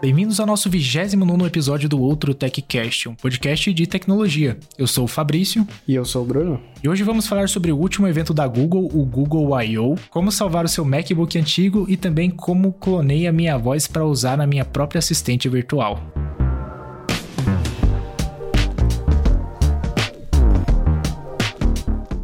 Bem-vindos ao nosso 29 episódio do Outro TechCast, um podcast de tecnologia. Eu sou o Fabrício. E eu sou o Bruno. E hoje vamos falar sobre o último evento da Google, o Google I.O., como salvar o seu MacBook antigo e também como clonei a minha voz para usar na minha própria assistente virtual.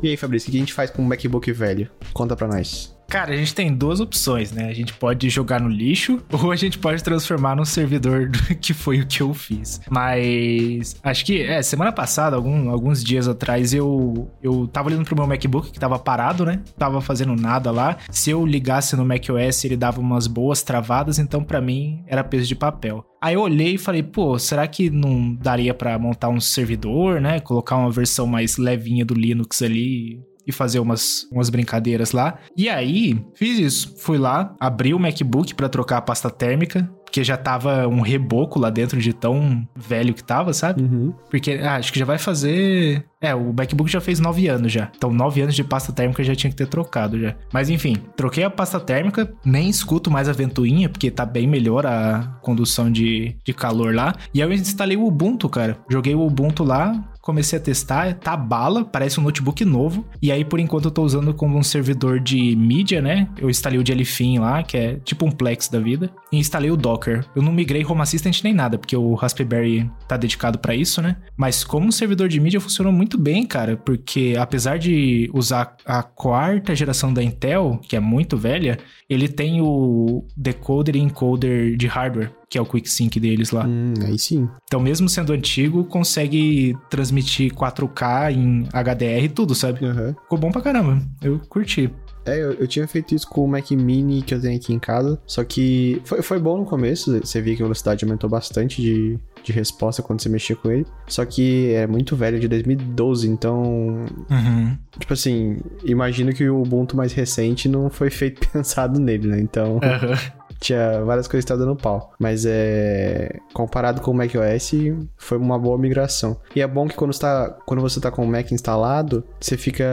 E aí, Fabrício, o que a gente faz com um MacBook velho? Conta pra nós. Cara, a gente tem duas opções, né? A gente pode jogar no lixo ou a gente pode transformar num servidor que foi o que eu fiz. Mas acho que, é, semana passada, algum, alguns dias atrás, eu, eu tava olhando pro meu MacBook que tava parado, né? Tava fazendo nada lá. Se eu ligasse no macOS, ele dava umas boas travadas, então para mim era peso de papel. Aí eu olhei e falei, pô, será que não daria para montar um servidor, né? Colocar uma versão mais levinha do Linux ali e fazer umas, umas brincadeiras lá. E aí, fiz isso. Fui lá, abri o MacBook para trocar a pasta térmica, porque já tava um reboco lá dentro de tão velho que tava, sabe? Uhum. Porque ah, acho que já vai fazer. É, o MacBook já fez nove anos já. Então, nove anos de pasta térmica já tinha que ter trocado já. Mas enfim, troquei a pasta térmica, nem escuto mais a ventoinha, porque tá bem melhor a condução de, de calor lá. E aí eu instalei o Ubuntu, cara. Joguei o Ubuntu lá, comecei a testar, tá bala, parece um notebook novo. E aí, por enquanto, eu tô usando como um servidor de mídia, né? Eu instalei o Jellyfin lá, que é tipo um Plex da vida, e instalei o Docker. Eu não migrei Home Assistant nem nada, porque o Raspberry tá dedicado para isso, né? Mas como um servidor de mídia funcionou muito bem, cara, porque apesar de usar a quarta geração da Intel, que é muito velha, ele tem o decoder e encoder de hardware que é o QuickSync deles lá. Hum, aí sim. Então, mesmo sendo antigo, consegue transmitir 4K em HDR e tudo, sabe? Uhum. Ficou bom pra caramba. Eu curti. É, eu, eu, tinha feito isso com o Mac Mini que eu tenho aqui em casa. Só que foi, foi bom no começo. Você via que a velocidade aumentou bastante de, de resposta quando você mexia com ele. Só que é muito velho, de 2012, então. Uhum. Tipo assim, imagino que o Ubuntu mais recente não foi feito pensado nele, né? Então. Uhum tinha várias coisas que estavam dando pau. Mas é. Comparado com o macOS, foi uma boa migração. E é bom que quando, está, quando você tá com o Mac instalado, você fica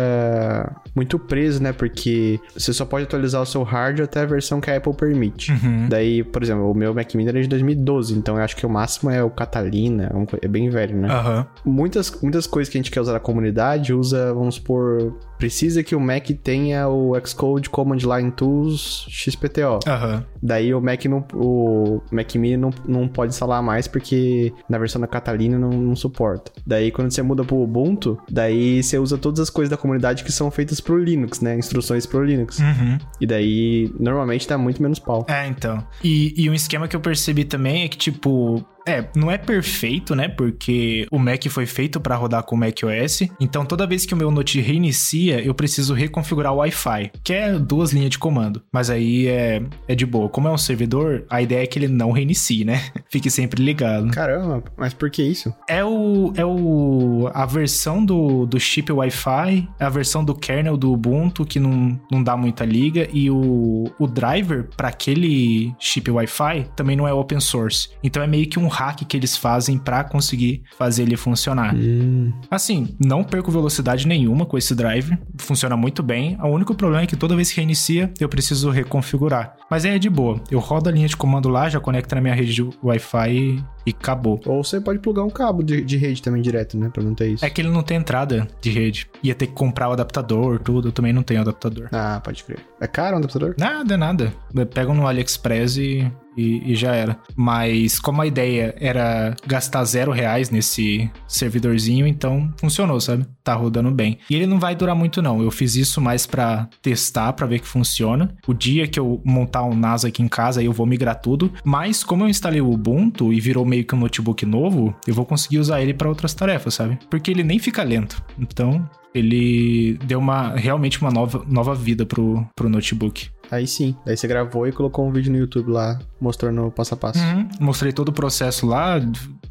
muito preso, né? Porque você só pode atualizar o seu hardware até a versão que a Apple permite. Uhum. Daí, por exemplo, o meu Mac Mini era de 2012, então eu acho que o máximo é o Catalina, é bem velho, né? Uhum. Muitas, muitas coisas que a gente quer usar na comunidade usa, vamos supor, precisa que o Mac tenha o Xcode Command Line Tools XPTO. Uhum. Daí o Mac não, o Mac Mini não, não pode instalar mais porque na versão da Catalina não, não suporta. Daí quando você muda pro Ubuntu, daí você usa todas as coisas da comunidade que são feitas pro Linux, né? Instruções pro Linux. Uhum. E daí normalmente dá muito menos pau. É, então. E, e um esquema que eu percebi também é que, tipo, é, não é perfeito, né? Porque o Mac foi feito para rodar com o macOS. Então, toda vez que o meu Note reinicia, eu preciso reconfigurar o Wi-Fi, que é duas linhas de comando. Mas aí é, é de boa. Como é um servidor, a ideia é que ele não reinicie, né? Fique sempre ligado. Caramba, mas por que isso? É o é o a versão do, do chip Wi-Fi, a versão do kernel do Ubuntu que não, não dá muita liga e o, o driver para aquele chip Wi-Fi também não é open source. Então é meio que um hack que eles fazem para conseguir fazer ele funcionar. Hum. Assim, não perco velocidade nenhuma com esse drive, funciona muito bem. O único problema é que toda vez que reinicia, eu preciso reconfigurar. Mas é de boa. Eu rodo a linha de comando lá, já conecto na minha rede de Wi-Fi e acabou. Ou você pode plugar um cabo de, de, rede também direto, né? Pra não ter isso. É que ele não tem entrada de rede. Ia ter que comprar o adaptador, tudo. Eu também não tenho adaptador. Ah, pode crer. É caro o adaptador? Nada, nada. Pegam no AliExpress e e, e, já era. Mas como a ideia era gastar zero reais nesse servidorzinho, então funcionou, sabe? Tá rodando bem. E ele não vai durar muito não. Eu fiz isso mais para testar, para ver que funciona. O dia que eu montar um NAS aqui em casa, eu vou migrar tudo. Mas como eu instalei o Ubuntu e virou meio que um notebook novo, eu vou conseguir usar ele para outras tarefas, sabe? Porque ele nem fica lento. Então, ele deu uma realmente uma nova, nova vida pro, pro notebook. Aí sim. Daí você gravou e colocou um vídeo no YouTube lá, mostrando o passo a passo. Uhum. Mostrei todo o processo lá,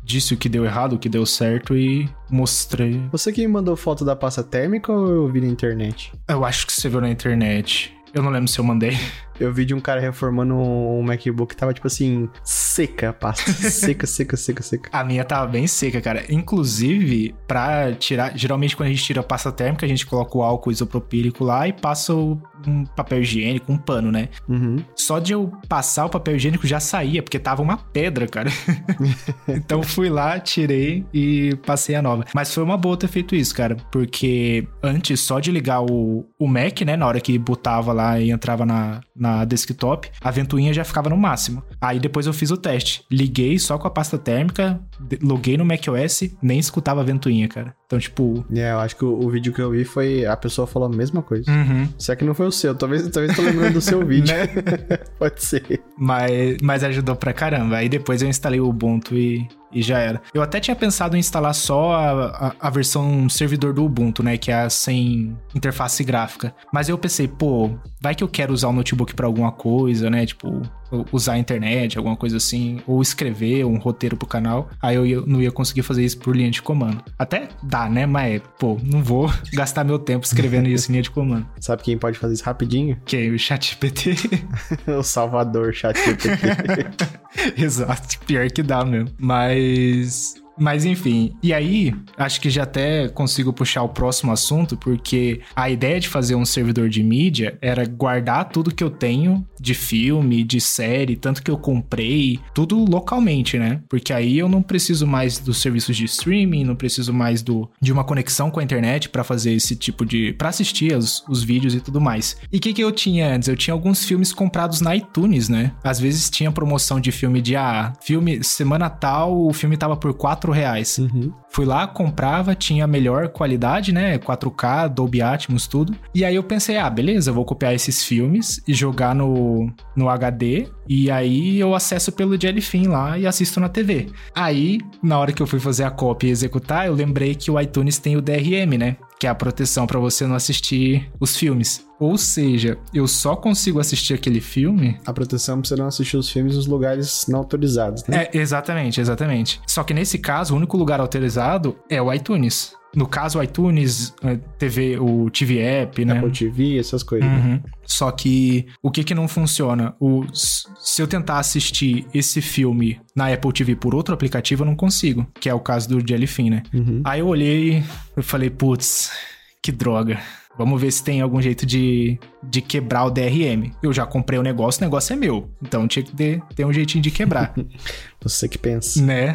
disse o que deu errado, o que deu certo e mostrei. Você que me mandou foto da pasta térmica ou eu vi na internet? Eu acho que você viu na internet. Eu não lembro se eu mandei. Eu vi de um cara reformando um MacBook que tava, tipo assim, seca a pasta. seca, seca, seca, seca. A minha tava bem seca, cara. Inclusive, pra tirar. Geralmente, quando a gente tira a pasta térmica, a gente coloca o álcool isopropílico lá e passa o, um papel higiênico, um pano, né? Uhum. Só de eu passar o papel higiênico já saía, porque tava uma pedra, cara. então fui lá, tirei e passei a nova. Mas foi uma boa ter feito isso, cara. Porque antes, só de ligar o, o Mac, né? Na hora que botava lá e entrava na, na desktop, a ventoinha já ficava no máximo. Aí depois eu fiz o teste. Liguei só com a pasta térmica, loguei no macOS, nem escutava a ventoinha, cara. Então, tipo. É, eu acho que o, o, vídeo que eu vi foi. A pessoa falou a mesma coisa. Uhum. Será que não foi o seu? Talvez, talvez tô lembrando do seu vídeo. né? Pode ser. Mas, mas ajudou pra caramba. Aí depois eu instalei o Ubuntu e, e já era. Eu até tinha pensado em instalar só a, a, a, versão servidor do Ubuntu, né? Que é a sem interface gráfica. Mas eu pensei, pô, vai que eu quero usar o notebook para alguma coisa, né? Tipo, usar a internet, alguma coisa assim, ou escrever um roteiro pro canal. Aí eu ia, não ia conseguir fazer isso por linha de comando. Até dá, né? Mas, pô, não vou gastar meu tempo escrevendo isso em linha de comando. Sabe quem pode fazer isso rapidinho? Quem? O ChatGPT. o Salvador ChatGPT. Exato, pior que dá mesmo. Mas mas enfim, e aí acho que já até consigo puxar o próximo assunto, porque a ideia de fazer um servidor de mídia era guardar tudo que eu tenho de filme, de série, tanto que eu comprei, tudo localmente, né? Porque aí eu não preciso mais dos serviços de streaming, não preciso mais do de uma conexão com a internet para fazer esse tipo de. para assistir os, os vídeos e tudo mais. E o que, que eu tinha antes? Eu tinha alguns filmes comprados na iTunes, né? Às vezes tinha promoção de filme de ah, filme semana tal, o filme tava por 4 4 reais. Uhum. Fui lá, comprava, tinha melhor qualidade, né? 4K, Dolby Atmos, tudo. E aí eu pensei, ah, beleza, eu vou copiar esses filmes e jogar no, no HD. E aí eu acesso pelo Jellyfin lá e assisto na TV. Aí, na hora que eu fui fazer a cópia e executar, eu lembrei que o iTunes tem o DRM, né? Que é a proteção para você não assistir os filmes. Ou seja, eu só consigo assistir aquele filme. A proteção pra você não assistir os filmes nos lugares não autorizados, né? É, exatamente, exatamente. Só que nesse caso, o único lugar autorizado é o iTunes. No caso, o iTunes, eh, TV, o TV App, né? Apple TV, essas coisas. Uhum. Né? Só que o que que não funciona? O, se eu tentar assistir esse filme na Apple TV por outro aplicativo, eu não consigo. Que é o caso do Jellyfin, né? Uhum. Aí eu olhei e falei, putz, que droga. Vamos ver se tem algum jeito de, de quebrar o DRM. Eu já comprei o negócio, o negócio é meu. Então tinha que ter, ter um jeitinho de quebrar. Você que pensa. Né?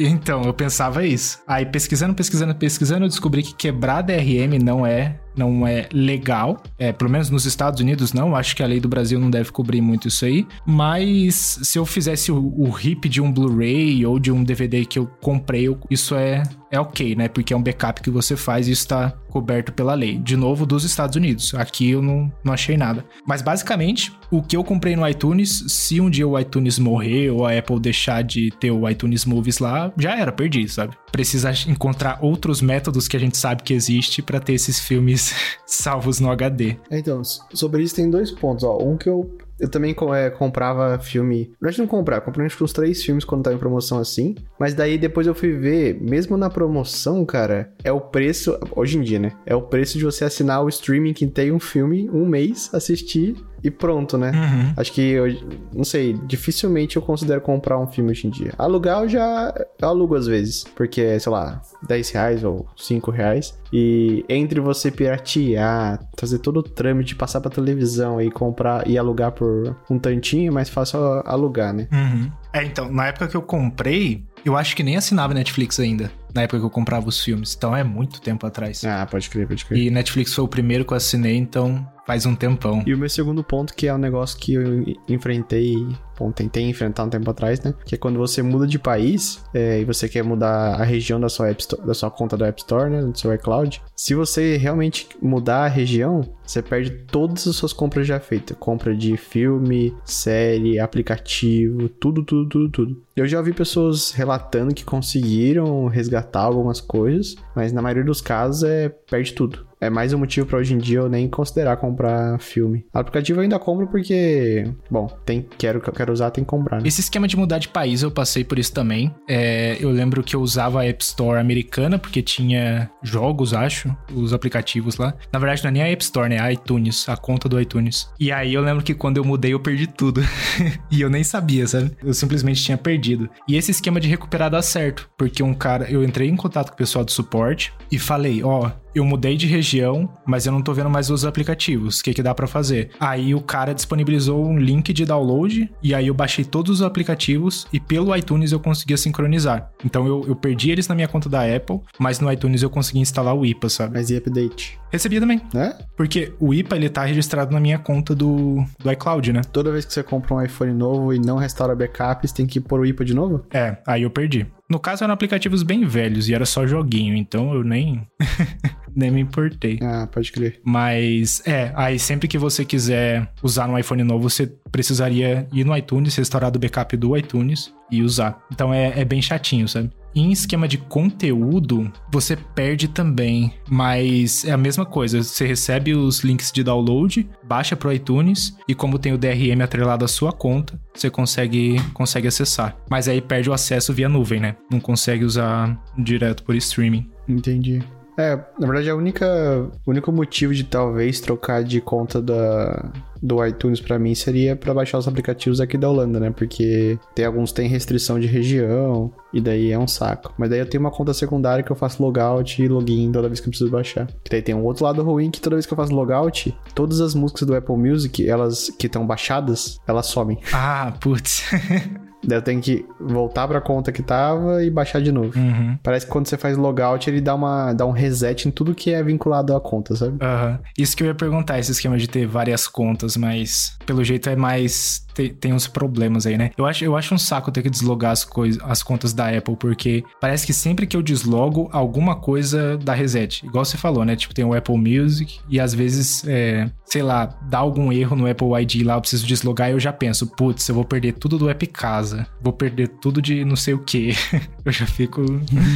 Então, eu pensava isso. Aí pesquisando, pesquisando, pesquisando, eu descobri que quebrar DRM não é não é legal. É, pelo menos nos Estados Unidos não. Acho que a lei do Brasil não deve cobrir muito isso aí. Mas se eu fizesse o, o RIP de um Blu-ray ou de um DVD que eu comprei, isso é, é ok, né? Porque é um backup que você faz e está coberto pela lei. De novo, dos Estados Unidos. Aqui eu não, não achei nada. Mas basicamente, o que eu comprei no iTunes, se um dia o iTunes morrer ou a Apple deixar de ter o iTunes Movies lá, já era, perdi, sabe? Precisa encontrar outros métodos que a gente sabe que existe para ter esses filmes salvos no HD. Então, sobre isso tem dois pontos, ó. Um que eu eu também é, comprava filme. Na não comprava, comprei acho que uns três filmes quando tava em promoção assim. Mas daí depois eu fui ver, mesmo na promoção, cara, é o preço. Hoje em dia, né? É o preço de você assinar o streaming que tem um filme um mês, assistir e pronto, né? Uhum. Acho que, eu, não sei, dificilmente eu considero comprar um filme hoje em dia. Alugar eu já eu alugo às vezes, porque é, sei lá, 10 reais ou 5 reais. E entre você piratear, fazer todo o trâmite, passar pra televisão e comprar e alugar por um tantinho, é mais fácil alugar, né? Uhum. É, então, na época que eu comprei, eu acho que nem assinava Netflix ainda. Na época que eu comprava os filmes. Então é muito tempo atrás. Ah, pode crer, pode crer. E Netflix foi o primeiro que eu assinei, então faz um tempão. E o meu segundo ponto, que é um negócio que eu enfrentei, bom, tentei enfrentar um tempo atrás, né? Que é quando você muda de país é, e você quer mudar a região da sua, App Store, da sua conta do App Store, né? Do seu iCloud. Se você realmente mudar a região, você perde todas as suas compras já feitas. Compra de filme, série, aplicativo, tudo, tudo, tudo, tudo. Eu já ouvi pessoas relatando que conseguiram resgatar algumas coisas, mas na maioria dos casos é perde tudo. É mais um motivo pra hoje em dia eu nem considerar comprar filme. Aplicativo eu ainda compro porque, bom, tem, quero, quero usar, tem que comprar. Né? Esse esquema de mudar de país eu passei por isso também. É, eu lembro que eu usava a App Store americana porque tinha jogos, acho, os aplicativos lá. Na verdade, não é nem a App Store, né? A iTunes, a conta do iTunes. E aí eu lembro que quando eu mudei eu perdi tudo. e eu nem sabia, sabe? Eu simplesmente tinha perdido. E esse esquema de recuperar dá certo, porque um cara, eu entrei em contato com o pessoal do suporte e falei, ó, oh, eu mudei de região, mas eu não tô vendo mais os aplicativos. O que que dá para fazer? Aí o cara disponibilizou um link de download e aí eu baixei todos os aplicativos e pelo iTunes eu conseguia sincronizar. Então eu, eu perdi eles na minha conta da Apple, mas no iTunes eu consegui instalar o IPA, sabe? Mas e update? Recebia também. É? Porque o IPA ele tá registrado na minha conta do, do iCloud, né? Toda vez que você compra um iPhone novo e não restaura backup, você tem que pôr o IPA de novo? É, aí eu perdi. No caso, eram aplicativos bem velhos e era só joguinho, então eu nem. nem me importei. Ah, pode crer. Mas, é, aí sempre que você quiser usar no iPhone novo, você precisaria ir no iTunes, restaurar do backup do iTunes e usar. Então é, é bem chatinho, sabe? Em esquema de conteúdo, você perde também, mas é a mesma coisa. Você recebe os links de download, baixa pro iTunes e como tem o DRM atrelado à sua conta, você consegue, consegue acessar. Mas aí perde o acesso via nuvem, né? Não consegue usar direto por streaming. Entendi. É, na verdade, a única, o único motivo de talvez trocar de conta da, do iTunes para mim seria para baixar os aplicativos aqui da Holanda, né? Porque tem alguns tem restrição de região e daí é um saco. Mas daí eu tenho uma conta secundária que eu faço logout e login toda vez que eu preciso baixar. Que daí tem um outro lado ruim que toda vez que eu faço logout, todas as músicas do Apple Music, elas que estão baixadas, elas somem. Ah, putz. Daí eu tenho que voltar pra conta que tava e baixar de novo. Uhum. Parece que quando você faz logout, ele dá, uma, dá um reset em tudo que é vinculado à conta, sabe? Uhum. Isso que eu ia perguntar, esse esquema de ter várias contas, mas pelo jeito é mais tem, tem uns problemas aí, né? Eu acho, eu acho um saco ter que deslogar as, coisas, as contas da Apple, porque parece que sempre que eu deslogo, alguma coisa dá reset. Igual você falou, né? Tipo, tem o Apple Music e às vezes, é, sei lá, dá algum erro no Apple ID lá, eu preciso deslogar e eu já penso, putz, eu vou perder tudo do App Casa, vou perder tudo de não sei o que. eu já fico.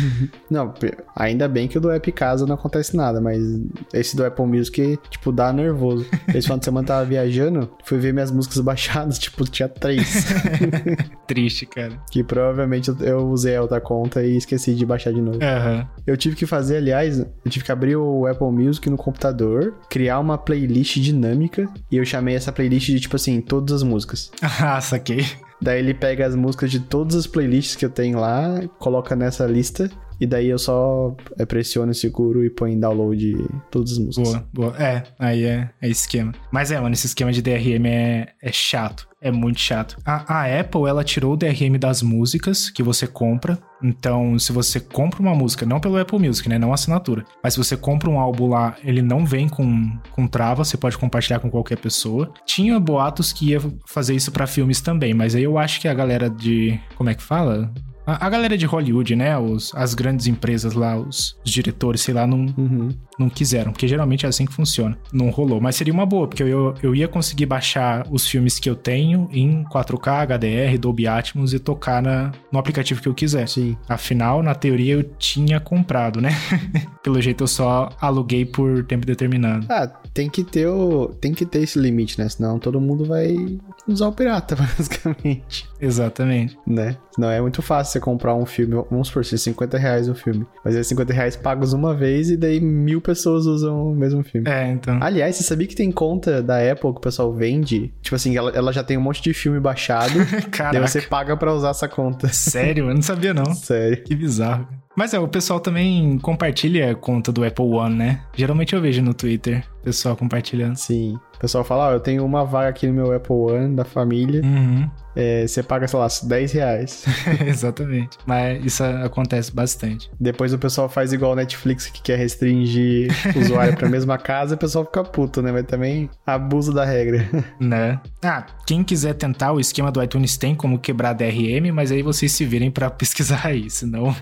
não, ainda bem que o do App Casa não acontece nada, mas esse do Apple Music, tipo, dá nervoso. Esse final de semana tava viajando, fui ver minhas músicas baixadas, tipo, tipo, tinha três. Triste, cara. Que provavelmente eu usei a outra conta e esqueci de baixar de novo. Uhum. Eu tive que fazer, aliás, eu tive que abrir o Apple Music no computador, criar uma playlist dinâmica e eu chamei essa playlist de, tipo assim, todas as músicas. Ah, saquei. Daí ele pega as músicas de todas as playlists que eu tenho lá, coloca nessa lista e daí eu só é, pressiono seguro e põe em download todas as músicas. Boa, boa. É, aí é, é esquema. Mas é, mano, esse esquema de DRM é, é chato. É muito chato. A, a, Apple, ela tirou o DRM das músicas que você compra. Então, se você compra uma música, não pelo Apple Music, né? Não assinatura. Mas se você compra um álbum lá, ele não vem com, com trava, você pode compartilhar com qualquer pessoa. Tinha boatos que ia fazer isso para filmes também, mas aí eu acho que a galera de. Como é que fala? A, a galera de Hollywood, né? Os, as grandes empresas lá, os, os diretores, sei lá, não, uhum. não quiseram. Porque geralmente é assim que funciona. Não rolou. Mas seria uma boa, porque eu, eu ia conseguir baixar os filmes que eu tenho em 4K, HDR, Dolby Atmos e tocar na, no aplicativo que eu quiser. Sim. Afinal, na teoria, eu tinha comprado, né? Pelo jeito, eu só aluguei por tempo determinado. Ah, tem que ter o. Tem que ter esse limite, né? Senão todo mundo vai usar o pirata, basicamente. Exatamente. Né? Não é muito fácil você comprar um filme, vamos supor, ser 50 reais o filme. Mas é 50 reais pagos uma vez e daí mil pessoas usam o mesmo filme. É, então. Aliás, você sabia que tem conta da Apple que o pessoal vende? Tipo assim, ela, ela já tem um monte de filme baixado. Caraca. Daí você paga pra usar essa conta. Sério? Eu não sabia, não. Sério. Que bizarro. Mas é, o pessoal também compartilha a conta do Apple One, né? Geralmente eu vejo no Twitter pessoal compartilhando. Sim. O pessoal fala, ó, oh, eu tenho uma vaga aqui no meu Apple One da família. Uhum. É, você paga, sei lá, 10 reais. Exatamente. Mas isso acontece bastante. Depois o pessoal faz igual o Netflix que quer restringir o usuário pra mesma casa, o pessoal fica puto, né? Mas também abusa da regra. Né? Ah, quem quiser tentar, o esquema do iTunes tem como quebrar DRM, mas aí vocês se virem para pesquisar aí, senão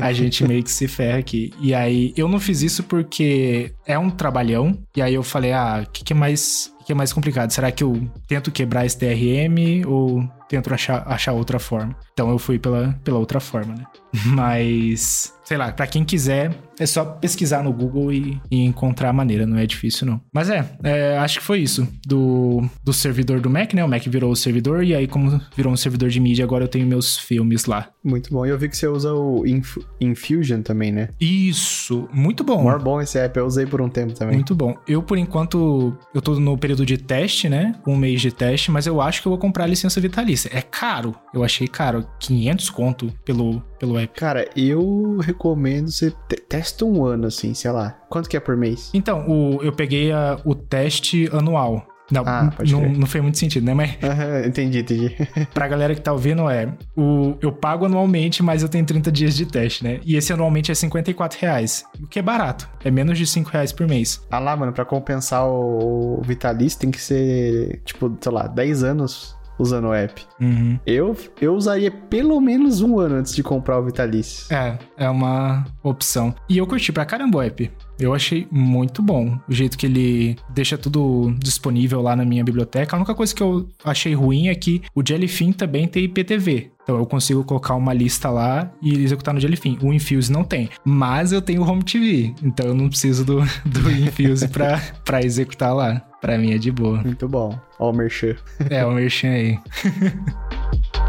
a gente meio que se ferra aqui. E aí, eu não fiz isso porque é um trabalhão, e aí eu falei, ah, o que, que é mais o que é mais complicado? Será que eu tento quebrar esse DRM ou tento achar, achar outra forma? Então eu fui pela, pela outra forma, né? Mas sei lá, para quem quiser, é só pesquisar no Google e, e, encontrar a maneira, não é difícil não. Mas é, é, acho que foi isso. Do, do servidor do Mac, né? O Mac virou o servidor e aí como virou um servidor de mídia, agora eu tenho meus filmes lá. Muito bom. E eu vi que você usa o Inf Infusion também, né? Isso, muito bom. Muito bom esse app, eu usei por um tempo também. Muito bom. Eu, por enquanto, eu tô no período de teste, né? Um mês de teste, mas eu acho que eu vou comprar a licença vitalícia. É caro. Eu achei caro. 500 conto pelo, pelo app. Cara, eu recomendo você testa um ano, assim, sei lá. Quanto que é por mês? Então, o, eu peguei a, o teste anual. Não, ah, não, não fez muito sentido, né? Mas. Uhum, entendi, entendi. pra galera que tá ouvindo, é. O, eu pago anualmente, mas eu tenho 30 dias de teste, né? E esse anualmente é 54 reais. O que é barato. É menos de 5 reais por mês. Ah lá, mano, pra compensar o, o Vitalício tem que ser, tipo, sei lá, 10 anos usando o app. Uhum. Eu, eu usaria pelo menos um ano antes de comprar o Vitalício. É, é uma opção. E eu curti pra caramba o app. Eu achei muito bom o jeito que ele deixa tudo disponível lá na minha biblioteca. A única coisa que eu achei ruim é que o Jellyfin também tem IPTV. Então eu consigo colocar uma lista lá e executar no Jellyfin. O Infuse não tem. Mas eu tenho o Home TV. Então eu não preciso do, do Infuse pra, pra executar lá. Pra mim é de boa. Muito bom. Ó o Merchan. É, o Merchan aí.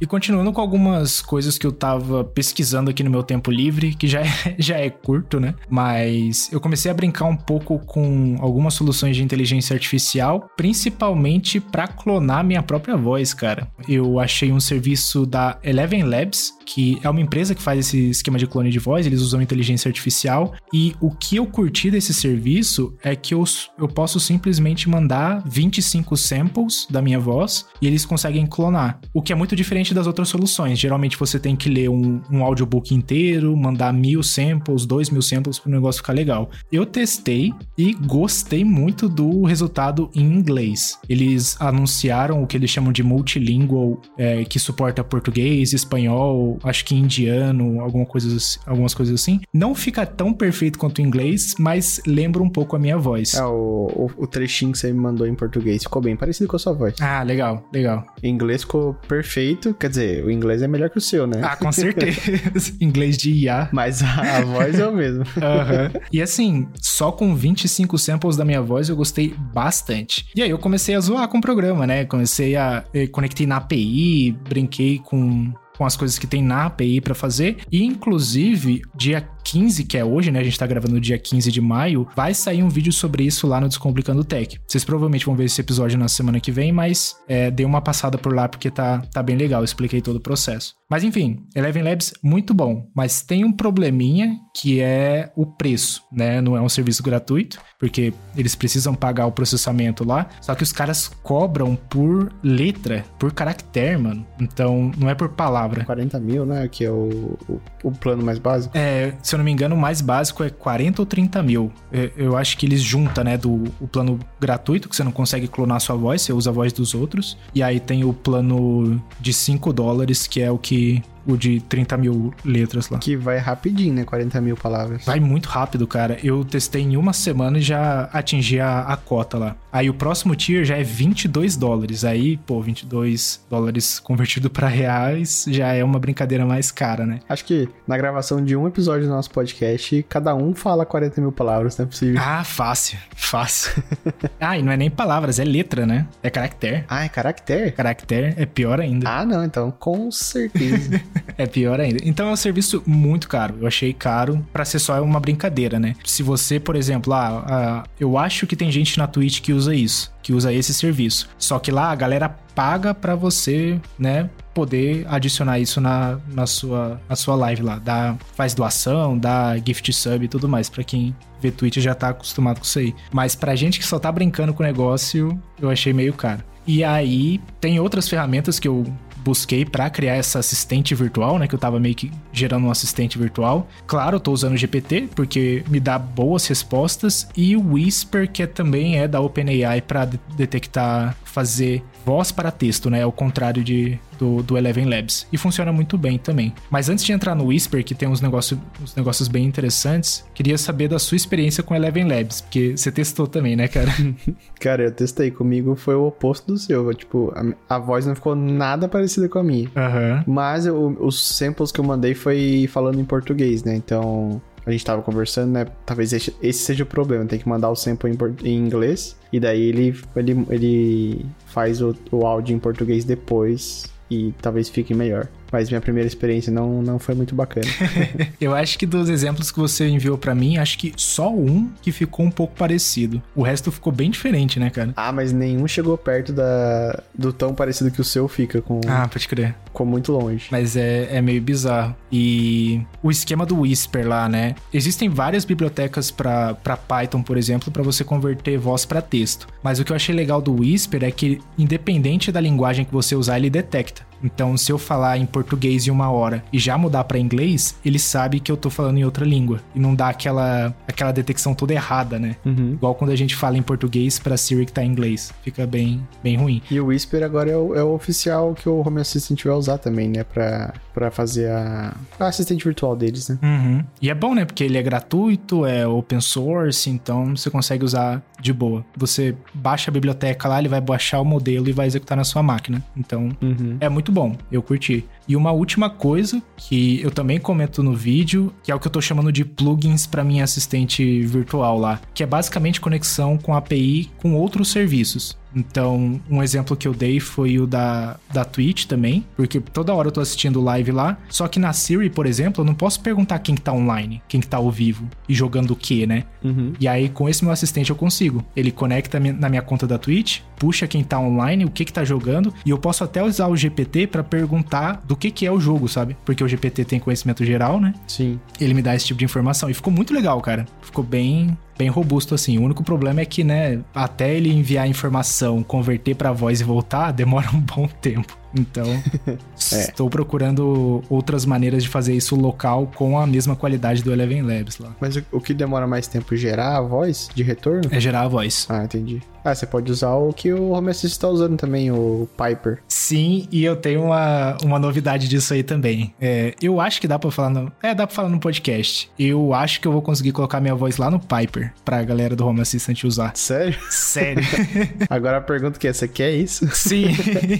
E continuando com algumas coisas que eu tava pesquisando aqui no meu tempo livre, que já é, já é curto, né? Mas eu comecei a brincar um pouco com algumas soluções de inteligência artificial, principalmente para clonar minha própria voz, cara. Eu achei um serviço da Eleven Labs, que é uma empresa que faz esse esquema de clone de voz, eles usam inteligência artificial. E o que eu curti desse serviço é que eu, eu posso simplesmente mandar 25 samples da minha voz e eles conseguem clonar. O que é muito diferente diferente das outras soluções. Geralmente você tem que ler um, um audiobook inteiro, mandar mil samples, dois mil samples para o negócio ficar legal. Eu testei e gostei muito do resultado em inglês. Eles anunciaram o que eles chamam de multilingual, é, que suporta português, espanhol, acho que indiano, alguma coisa, algumas coisas assim. Não fica tão perfeito quanto o inglês, mas lembra um pouco a minha voz. É, o, o, o trechinho que você me mandou em português ficou bem parecido com a sua voz. Ah, legal, legal. Em inglês ficou perfeito, Quer dizer, o inglês é melhor que o seu, né? Ah, com certeza. inglês de IA. Mas a, a voz é o mesmo. Uhum. E assim, só com 25 samples da minha voz eu gostei bastante. E aí eu comecei a zoar com o programa, né? Comecei a. Eh, conectei na API, brinquei com com as coisas que tem na API para fazer. E, inclusive, dia 15, que é hoje, né? A gente tá gravando no dia 15 de maio, vai sair um vídeo sobre isso lá no Descomplicando Tech. Vocês provavelmente vão ver esse episódio na semana que vem, mas é, dei uma passada por lá porque tá, tá bem legal, expliquei todo o processo. Mas enfim, Eleven Labs, muito bom, mas tem um probleminha que é o preço, né? Não é um serviço gratuito, porque eles precisam pagar o processamento lá, só que os caras cobram por letra, por caractere, mano. Então, não é por palavra. 40 mil, né? Que é o, o, o plano mais básico. É, se eu não me engano, o mais básico é 40 ou 30 mil. Eu, eu acho que eles juntam, né, do o plano gratuito, que você não consegue clonar a sua voz, você usa a voz dos outros. E aí tem o plano de 5 dólares, que é o que see o de 30 mil letras lá. Que vai rapidinho, né? 40 mil palavras. Vai muito rápido, cara. Eu testei em uma semana e já atingi a, a cota lá. Aí o próximo tier já é 22 dólares. Aí, pô, 22 dólares convertido para reais já é uma brincadeira mais cara, né? Acho que na gravação de um episódio do nosso podcast, cada um fala 40 mil palavras, não é possível. Ah, fácil. Fácil. ah, e não é nem palavras, é letra, né? É caractere. Ah, é caractere? Caractere é pior ainda. Ah, não, então com certeza. é pior ainda. Então é um serviço muito caro. Eu achei caro para ser só uma brincadeira, né? Se você, por exemplo, ah, ah, eu acho que tem gente na Twitch que usa isso, que usa esse serviço. Só que lá a galera paga para você, né, poder adicionar isso na, na sua, na sua live lá. Dá, faz doação, dá gift sub e tudo mais. para quem vê Twitch já tá acostumado com isso aí. Mas pra gente que só tá brincando com o negócio, eu achei meio caro. E aí tem outras ferramentas que eu busquei para criar essa assistente virtual, né? Que eu tava meio que gerando um assistente virtual. Claro, eu tô usando o GPT porque me dá boas respostas e o Whisper, que é, também é da OpenAI para de detectar, fazer voz para texto, né? Ao contrário de, do, do Eleven Labs. E funciona muito bem também. Mas antes de entrar no Whisper, que tem uns, negócio, uns negócios bem interessantes, queria saber da sua experiência com Eleven Labs, porque você testou também, né, cara? cara, eu testei. Comigo foi o oposto do seu. Tipo, a, a voz não ficou nada parecida com a minha. Uhum. Mas eu, os samples que eu mandei foi falando em português, né? Então, a gente tava conversando, né? Talvez esse, seja o problema. Tem que mandar o sample em, em inglês. E daí ele, ele, ele faz o, o áudio em português depois. E talvez fique melhor mas minha primeira experiência não, não foi muito bacana. eu acho que dos exemplos que você enviou para mim, acho que só um que ficou um pouco parecido. O resto ficou bem diferente, né, cara? Ah, mas nenhum chegou perto da, do tão parecido que o seu fica com. Ah, pode crer. Ficou muito longe. Mas é, é meio bizarro. E o esquema do Whisper lá, né? Existem várias bibliotecas para Python, por exemplo, para você converter voz para texto. Mas o que eu achei legal do Whisper é que, independente da linguagem que você usar, ele detecta. Então, se eu falar em português em uma hora e já mudar para inglês, ele sabe que eu tô falando em outra língua e não dá aquela aquela detecção toda errada, né? Uhum. Igual quando a gente fala em português para Siri que tá em inglês, fica bem bem ruim. E o Whisper agora é o, é o oficial que o Home Assistant vai usar também, né, para para fazer a, a, assistente virtual deles, né? Uhum. E é bom, né? Porque ele é gratuito, é open source, então você consegue usar de boa. Você baixa a biblioteca lá, ele vai baixar o modelo e vai executar na sua máquina. Então, uhum. é muito bom. Eu curti. E uma última coisa que eu também comento no vídeo, que é o que eu tô chamando de plugins para minha assistente virtual lá, que é basicamente conexão com API com outros serviços. Então, um exemplo que eu dei foi o da, da Twitch também, porque toda hora eu tô assistindo live lá, só que na Siri, por exemplo, eu não posso perguntar quem que tá online, quem que tá ao vivo e jogando o que, né? Uhum. E aí, com esse meu assistente, eu consigo. Ele conecta na minha conta da Twitch, puxa quem tá online, o que que tá jogando, e eu posso até usar o GPT para perguntar do que que é o jogo, sabe? Porque o GPT tem conhecimento geral, né? Sim. Ele me dá esse tipo de informação e ficou muito legal, cara. Ficou bem bem robusto assim. O único problema é que, né, até ele enviar a informação, converter para voz e voltar, demora um bom tempo. Então, é. estou procurando outras maneiras de fazer isso local com a mesma qualidade do Eleven Labs lá. Mas o que demora mais tempo? Gerar a voz de retorno? É gerar a voz. Ah, entendi. Ah, você pode usar o que o Home Assistant está usando também, o Piper. Sim, e eu tenho uma, uma novidade disso aí também. É, eu acho que dá pra falar no... É, dá pra falar no podcast. Eu acho que eu vou conseguir colocar minha voz lá no Piper pra galera do Home Assistant usar. Sério? Sério. Agora a pergunta que é, você quer isso? Sim.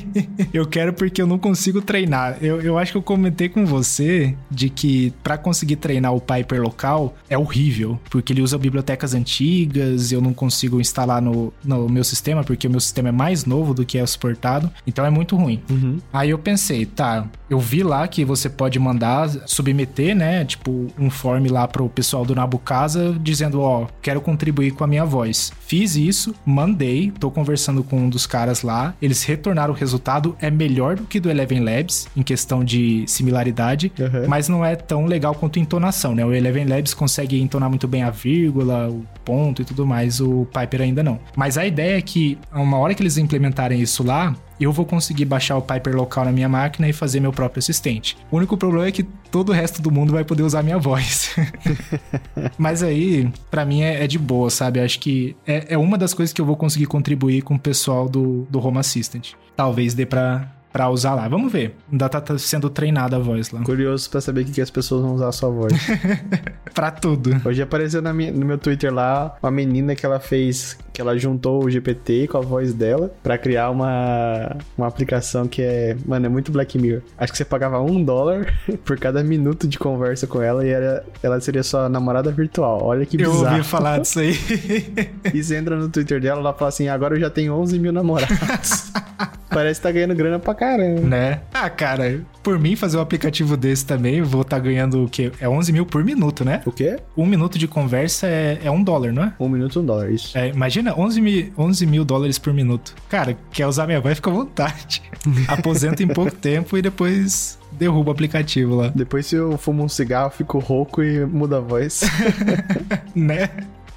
eu quero porque eu não consigo treinar. Eu, eu acho que eu comentei com você de que para conseguir treinar o Piper local é horrível, porque ele usa bibliotecas antigas, eu não consigo instalar no no meu sistema, porque o meu sistema é mais novo do que é suportado, então é muito ruim. Uhum. Aí eu pensei, tá, eu vi lá que você pode mandar, submeter, né, tipo, um form lá pro pessoal do Nabucasa, dizendo, ó, oh, quero contribuir com a minha voz. Fiz isso, mandei, tô conversando com um dos caras lá, eles retornaram o resultado, é melhor do que do Eleven Labs, em questão de similaridade, uhum. mas não é tão legal quanto entonação, né? O Eleven Labs consegue entonar muito bem a vírgula, o ponto e tudo mais, o Piper ainda não. Mas a ideia é que, uma hora que eles implementarem isso lá, eu vou conseguir baixar o Piper local na minha máquina e fazer meu próprio assistente. O único problema é que todo o resto do mundo vai poder usar minha voz. Mas aí, para mim, é, é, de boa, sabe? Acho que é, é, uma das coisas que eu vou conseguir contribuir com o pessoal do, do Home Assistant. Talvez dê pra, pra usar lá. Vamos ver. Ainda tá, tá sendo treinada a voz lá. Curioso pra saber o que, que as pessoas vão usar a sua voz. pra tudo. Hoje apareceu minha, no meu Twitter lá uma menina que ela fez, que ela juntou o GPT com a voz dela pra criar uma, uma aplicação que é, mano, é muito Black Mirror. Acho que você pagava um dólar por cada minuto de conversa com ela e era, ela seria sua namorada virtual. Olha que bizarro. Eu ouvi falar disso aí. e você entra no Twitter dela, ela fala assim, agora eu já tenho 11 mil namorados. Parece que tá ganhando grana pra caramba. Né? Ah, cara, por mim fazer um aplicativo desse também, vou estar tá ganhando o quê? É 11 mil por minuto, né? O quê? Um minuto de conversa é, é um dólar, não é? Um minuto, um dólar, isso. É, imagina 11 mil, 11 mil dólares por minuto. Cara, quer usar minha voz, fica à vontade. Aposenta em pouco tempo e depois derruba o aplicativo lá. Depois se eu fumo um cigarro, fico rouco e muda a voz. né?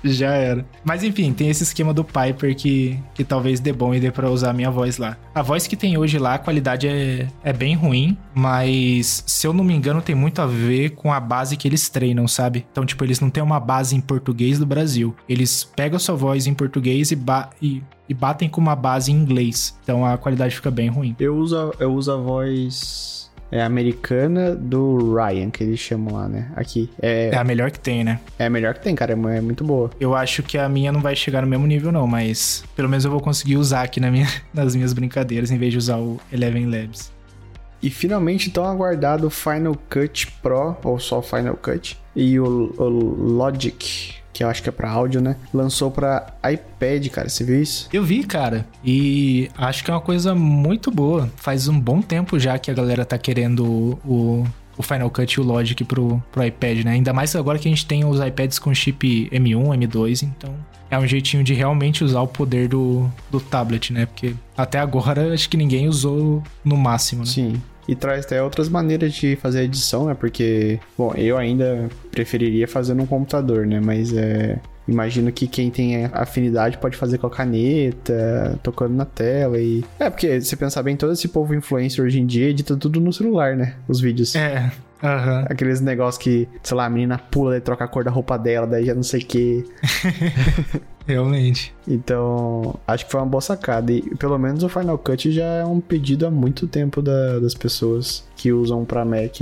Já era. Mas enfim, tem esse esquema do Piper que, que talvez dê bom e dê pra usar a minha voz lá. A voz que tem hoje lá, a qualidade é, é bem ruim, mas se eu não me engano, tem muito a ver com a base que eles treinam, sabe? Então, tipo, eles não têm uma base em português do Brasil. Eles pegam a sua voz em português e, e e e batem com uma base em inglês. Então a qualidade fica bem ruim. Eu uso, eu uso a voz é, americana do Ryan, que eles chamam lá, né? Aqui. É, É a melhor que tem, né? é a melhor que tem, cara. É muito boa. Eu acho que a minha não vai chegar no mesmo nível, não, mas pelo menos eu vou conseguir usar aqui na minha, nas minhas brincadeiras, em vez de usar o Eleven Labs. E finalmente tão aguardado o Final Cut Pro, ou só Final Cut, e o, o Logic, que eu acho que é pra áudio, né? Lançou pra iPad, cara. Você viu isso? Eu vi, cara, e acho que é uma coisa muito boa. Faz um bom tempo já que a galera tá querendo o, o Final Cut e o Logic pro, pro iPad, né? Ainda mais agora que a gente tem os iPads com chip M1, M2, então é um jeitinho de realmente usar o poder do, do tablet, né? Porque até agora acho que ninguém usou no máximo, né? Sim. E traz até outras maneiras de fazer edição, né? Porque, bom, eu ainda preferiria fazer no computador, né? Mas é. Imagino que quem tem afinidade pode fazer com a caneta, tocando na tela e. É, porque se pensar bem, todo esse povo influencer hoje em dia edita tudo no celular, né? Os vídeos. É, aham. Aqueles negócios que, sei lá, a menina pula e troca a cor da roupa dela, daí já não sei o que. Realmente. Então, acho que foi uma boa sacada. E pelo menos o Final Cut já é um pedido há muito tempo da- das pessoas que usam pra Mac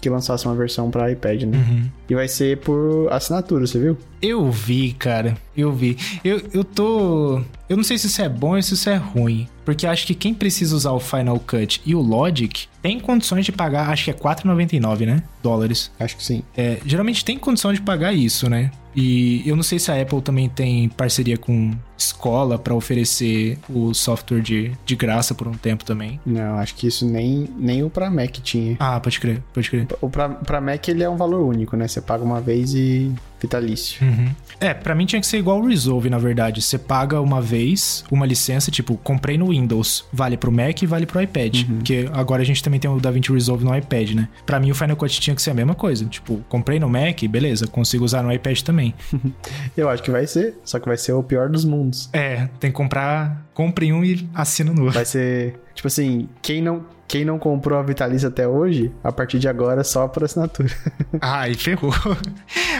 que lançasse uma versão pra iPad, né? Uhum. E vai ser por assinatura, você viu? Eu vi, cara. Eu vi. Eu, eu tô. Eu não sei se isso é bom ou se isso é ruim. Porque acho que quem precisa usar o Final Cut e o Logic tem condições de pagar, acho que é R$4,99, né? Dólares. Acho que sim. É, geralmente tem condição de pagar isso, né? E eu não sei se a Apple também tem parceria com escola pra oferecer o software de, de graça por um tempo também. Não, acho que isso nem, nem o pra Mac tinha. Ah, pode crer, pode crer. O pra, pra Mac ele é um valor único, né? Você paga uma vez e vitalício. Uhum. É, pra mim tinha que ser igual o Resolve, na verdade. Você paga uma vez uma licença, tipo, comprei no Windows, vale pro Mac e vale pro iPad. Porque agora a gente também tem o DaVinci Resolve no iPad, né? Pra mim o Final Cut tinha que ser a mesma coisa. Tipo, comprei no Mac, beleza, consigo usar no iPad também. Eu acho que vai ser, só que vai ser o pior dos mundos. é, tem que comprar, compre um e assina no outro. Vai ser, tipo assim, quem não, quem não comprou a Vitalícia até hoje, a partir de agora é só por assinatura. Aí ferrou.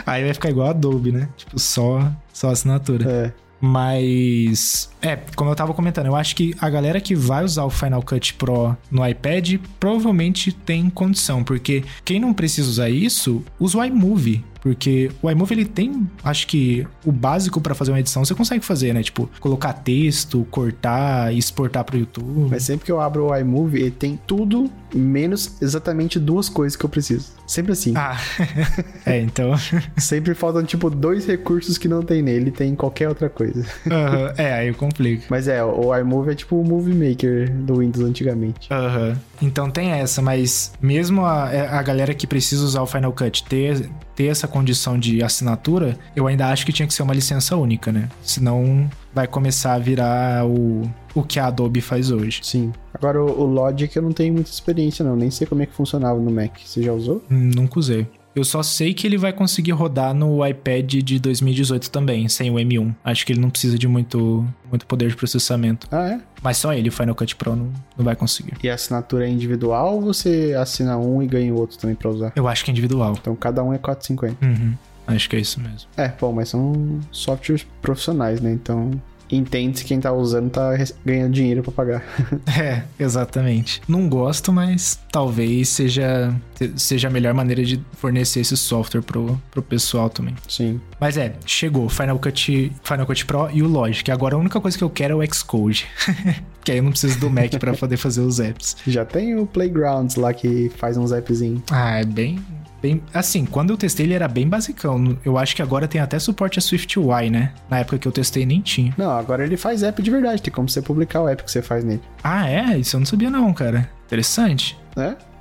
Aí vai ficar igual a Adobe, né? Tipo, só, só assinatura. É. Mas, é, como eu tava comentando, eu acho que a galera que vai usar o Final Cut Pro no iPad provavelmente tem condição, porque quem não precisa usar isso, usa o iMovie. Porque o iMovie ele tem, acho que o básico pra fazer uma edição você consegue fazer, né? Tipo, colocar texto, cortar exportar pro YouTube. Mas sempre que eu abro o iMovie, ele tem tudo menos exatamente duas coisas que eu preciso. Sempre assim. Ah, é, então. Sempre faltam, tipo, dois recursos que não tem nele, tem em qualquer outra coisa. Aham, é, aí eu complico. Mas é, o iMovie é tipo o Movie Maker do Windows antigamente. Aham. Então tem essa, mas mesmo a, é, a galera que precisa usar o Final Cut ter, ter essa condição de assinatura, eu ainda acho que tinha que ser uma licença única, né? Senão vai começar a virar o, o que a Adobe faz hoje. Sim. Agora, o, o Logic eu não tenho muita experiência, não. Nem sei como é que funcionava no Mac. Você já usou? Hum, Nunca usei. Eu só sei que ele vai conseguir rodar no iPad de 2018 também, sem o M1. Acho que ele não precisa de muito, muito poder de processamento. Ah, é? Mas só ele, o Final Cut Pro, não, não vai conseguir. E a assinatura é individual ou você assina um e ganha o outro também pra usar? Eu acho que é individual. Então cada um é 4,50. Uhum. Acho que é isso mesmo. É, bom, mas são softwares profissionais, né? Então entende-se quem tá usando tá ganhando dinheiro pra pagar. É, exatamente. Não gosto, mas talvez seja, seja a melhor maneira de fornecer esse software pro, pro pessoal também. Sim. Mas é, chegou Final Cut, Final Cut Pro e o Logic. Agora a única coisa que eu quero é o Xcode. que aí eu não preciso do Mac pra poder fazer os apps. Já tem o Playgrounds lá que faz uns appzinhos. Ah, é bem. Bem, assim, quando eu testei ele era bem basicão. Eu acho que agora tem até suporte a SwiftUI, né? Na época que eu testei nem tinha. Não, agora ele faz app de verdade. Tem como você publicar o app que você faz nele. Ah, é? Isso eu não sabia não, cara. Interessante.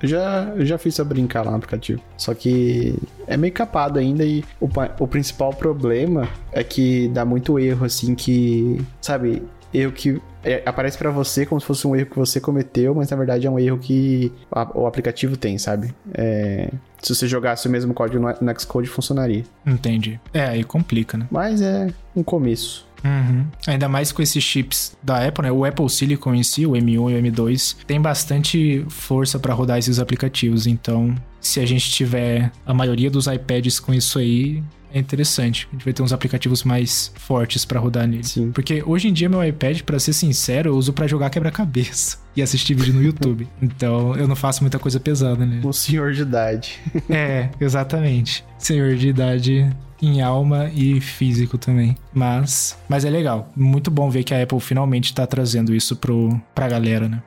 Eu já, eu já fiz pra brincar lá no aplicativo. Só que é meio capado ainda e o, o principal problema é que dá muito erro, assim, que, sabe, erro que é, aparece pra você como se fosse um erro que você cometeu, mas na verdade é um erro que a- o aplicativo tem, sabe? É, se você jogasse o mesmo código no, no Xcode, funcionaria. Entendi. É, aí complica, né? Mas é um começo. Uhum. Ainda mais com esses chips da Apple, né? O Apple Silicon em si, o M1 e o M2, tem bastante força para rodar esses aplicativos. Então, se a gente tiver a maioria dos iPads com isso aí, é interessante. A gente vai ter uns aplicativos mais fortes pra rodar nele. Sim. Porque hoje em dia meu iPad, pra ser sincero, eu uso pra jogar quebra-cabeça e assistir vídeo no YouTube. então eu não faço muita coisa pesada nele. Um senhor de idade. É, exatamente. Senhor de idade em alma e físico também. Mas, mas é legal. Muito bom ver que a Apple finalmente tá trazendo isso pro, pra galera, né?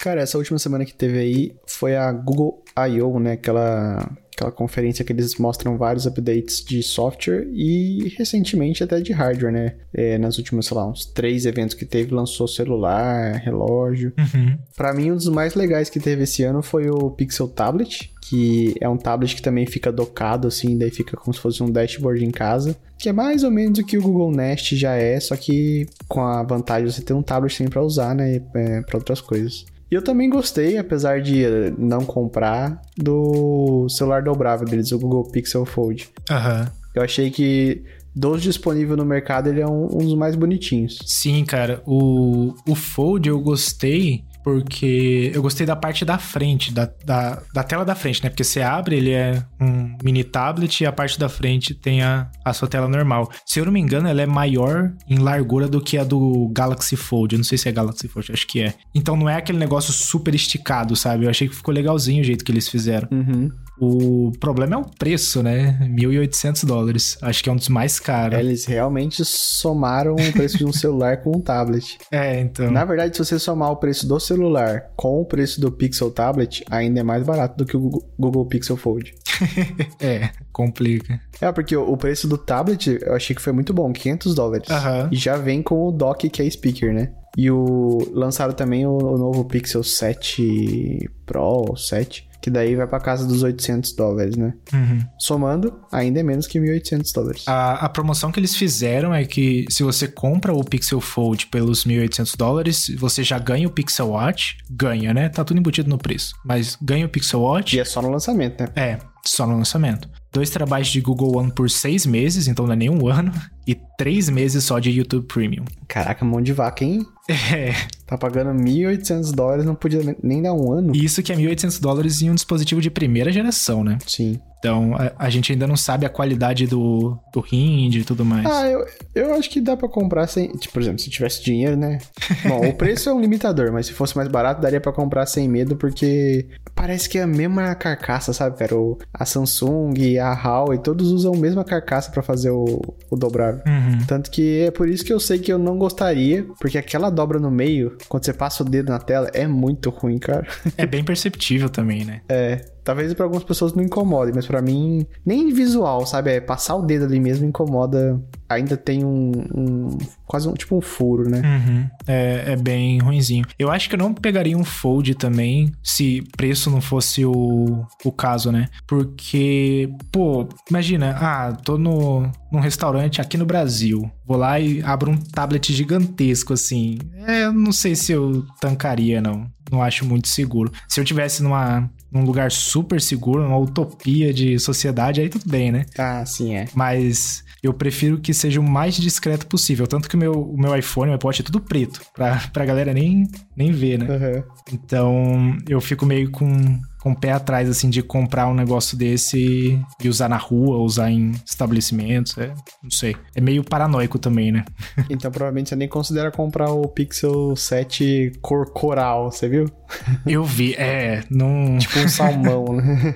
Cara, essa última semana que teve aí foi a Google I.O., né? Aquela, aquela conferência que eles mostram vários updates de software e recentemente até de hardware, né? É, nas últimas, sei lá, uns três eventos que teve, lançou celular, relógio. Uhum. Pra mim, um dos mais legais que teve esse ano foi o Pixel Tablet, que é um tablet que também fica docado, assim, daí fica como se fosse um dashboard em casa. Que é mais ou menos o que o Google Nest já é, só que com a vantagem de você ter um tablet também pra usar, né? É, pra outras coisas. E eu também gostei, apesar de não comprar, do celular dobrável deles, o Google Pixel Fold. Aham. Eu achei que dos disponíveis no mercado, ele é um, um dos mais bonitinhos. Sim, cara. O, o Fold eu gostei porque eu gostei da parte da frente, da, da, da tela da frente, né? Porque você abre, ele é um mini tablet e a parte da frente tem a, a sua tela normal. Se eu não me engano, ela é maior em largura do que a do Galaxy Fold. Eu não sei se é Galaxy Fold, acho que é. Então não é aquele negócio super esticado, sabe? Eu achei que ficou legalzinho o jeito que eles fizeram. Uhum. O problema é o preço, né? 1.800 dólares. Acho que é um dos mais caros. Eles realmente somaram o preço de um celular com um tablet. É, então. Na verdade, se você somar o preço do celular com o preço do Pixel Tablet, ainda é mais barato do que o Google- Pixel Fold. é, complica. É, porque o preço do tablet eu achei que foi muito bom, 500 dólares. Aham. E já vem com o dock que é speaker, né? E o lançaram também o, o novo Pixel 7 Pro, 7, que daí vai pra casa dos 800 dólares, né? Uhum. Somando, ainda é menos que 1.800 dólares. A, a promoção que eles fizeram é que se você compra o Pixel Fold pelos 1.800 dólares, você já ganha o Pixel Watch. Ganha, né? Tá tudo embutido no preço. Mas ganha o Pixel Watch. E é só no lançamento, né? É, só no lançamento. 2 terabytes de Google One por 6 meses, então não é nem um ano. E 3 meses só de YouTube Premium. Caraca, mão de vaca, hein? É, Tá pagando 1.800 dólares, não podia nem dar um ano? isso que é 1.800 dólares em um dispositivo de primeira geração, né? Sim. Então a, a gente ainda não sabe a qualidade do, do RIND e tudo mais. Ah, eu, eu acho que dá pra comprar sem. Tipo, por exemplo, se tivesse dinheiro, né? Bom, o preço é um limitador, mas se fosse mais barato, daria pra comprar sem medo, porque parece que é a mesma carcaça, sabe, cara? O, a Samsung, a Huawei, todos usam a mesma carcaça pra fazer o, o dobrável. Uhum. Tanto que é por isso que eu sei que eu não gostaria, porque aquela dobra no meio, quando você passa o dedo na tela, é muito ruim, cara. É bem perceptível também, né? É, talvez pra algumas pessoas não incomode, mas pra mim, nem visual, sabe? É passar o dedo ali mesmo incomoda. Ainda tem um. um- quase um tipo um furo, né? Uhum. É, é bem ruinzinho. Eu acho que eu não pegaria um Fold também se preço não fosse o, o caso, né? Porque, pô, imagina, ah, tô no, num restaurante aqui no Brasil. Vou lá e abro um tablet gigantesco, assim. É, não sei se eu tancaria, não. Não acho muito seguro. Se eu tivesse numa, num lugar super seguro, numa utopia de sociedade, aí tudo bem, né? Ah, sim, é. Mas eu prefiro que seja o mais discreto possível. Tanto que o meu, o meu iPhone, o meu iPod é tudo preto. Pra, pra galera nem, nem ver, né? Aham. Então eu fico meio com, com o pé atrás, assim, de comprar um negócio desse e, usar na rua, usar em estabelecimentos. É, não sei. É meio paranoico também, né? Então provavelmente você nem considera comprar o Pixel 7 cor coral, você viu? Eu vi, é, não, Tipo um salmão, né?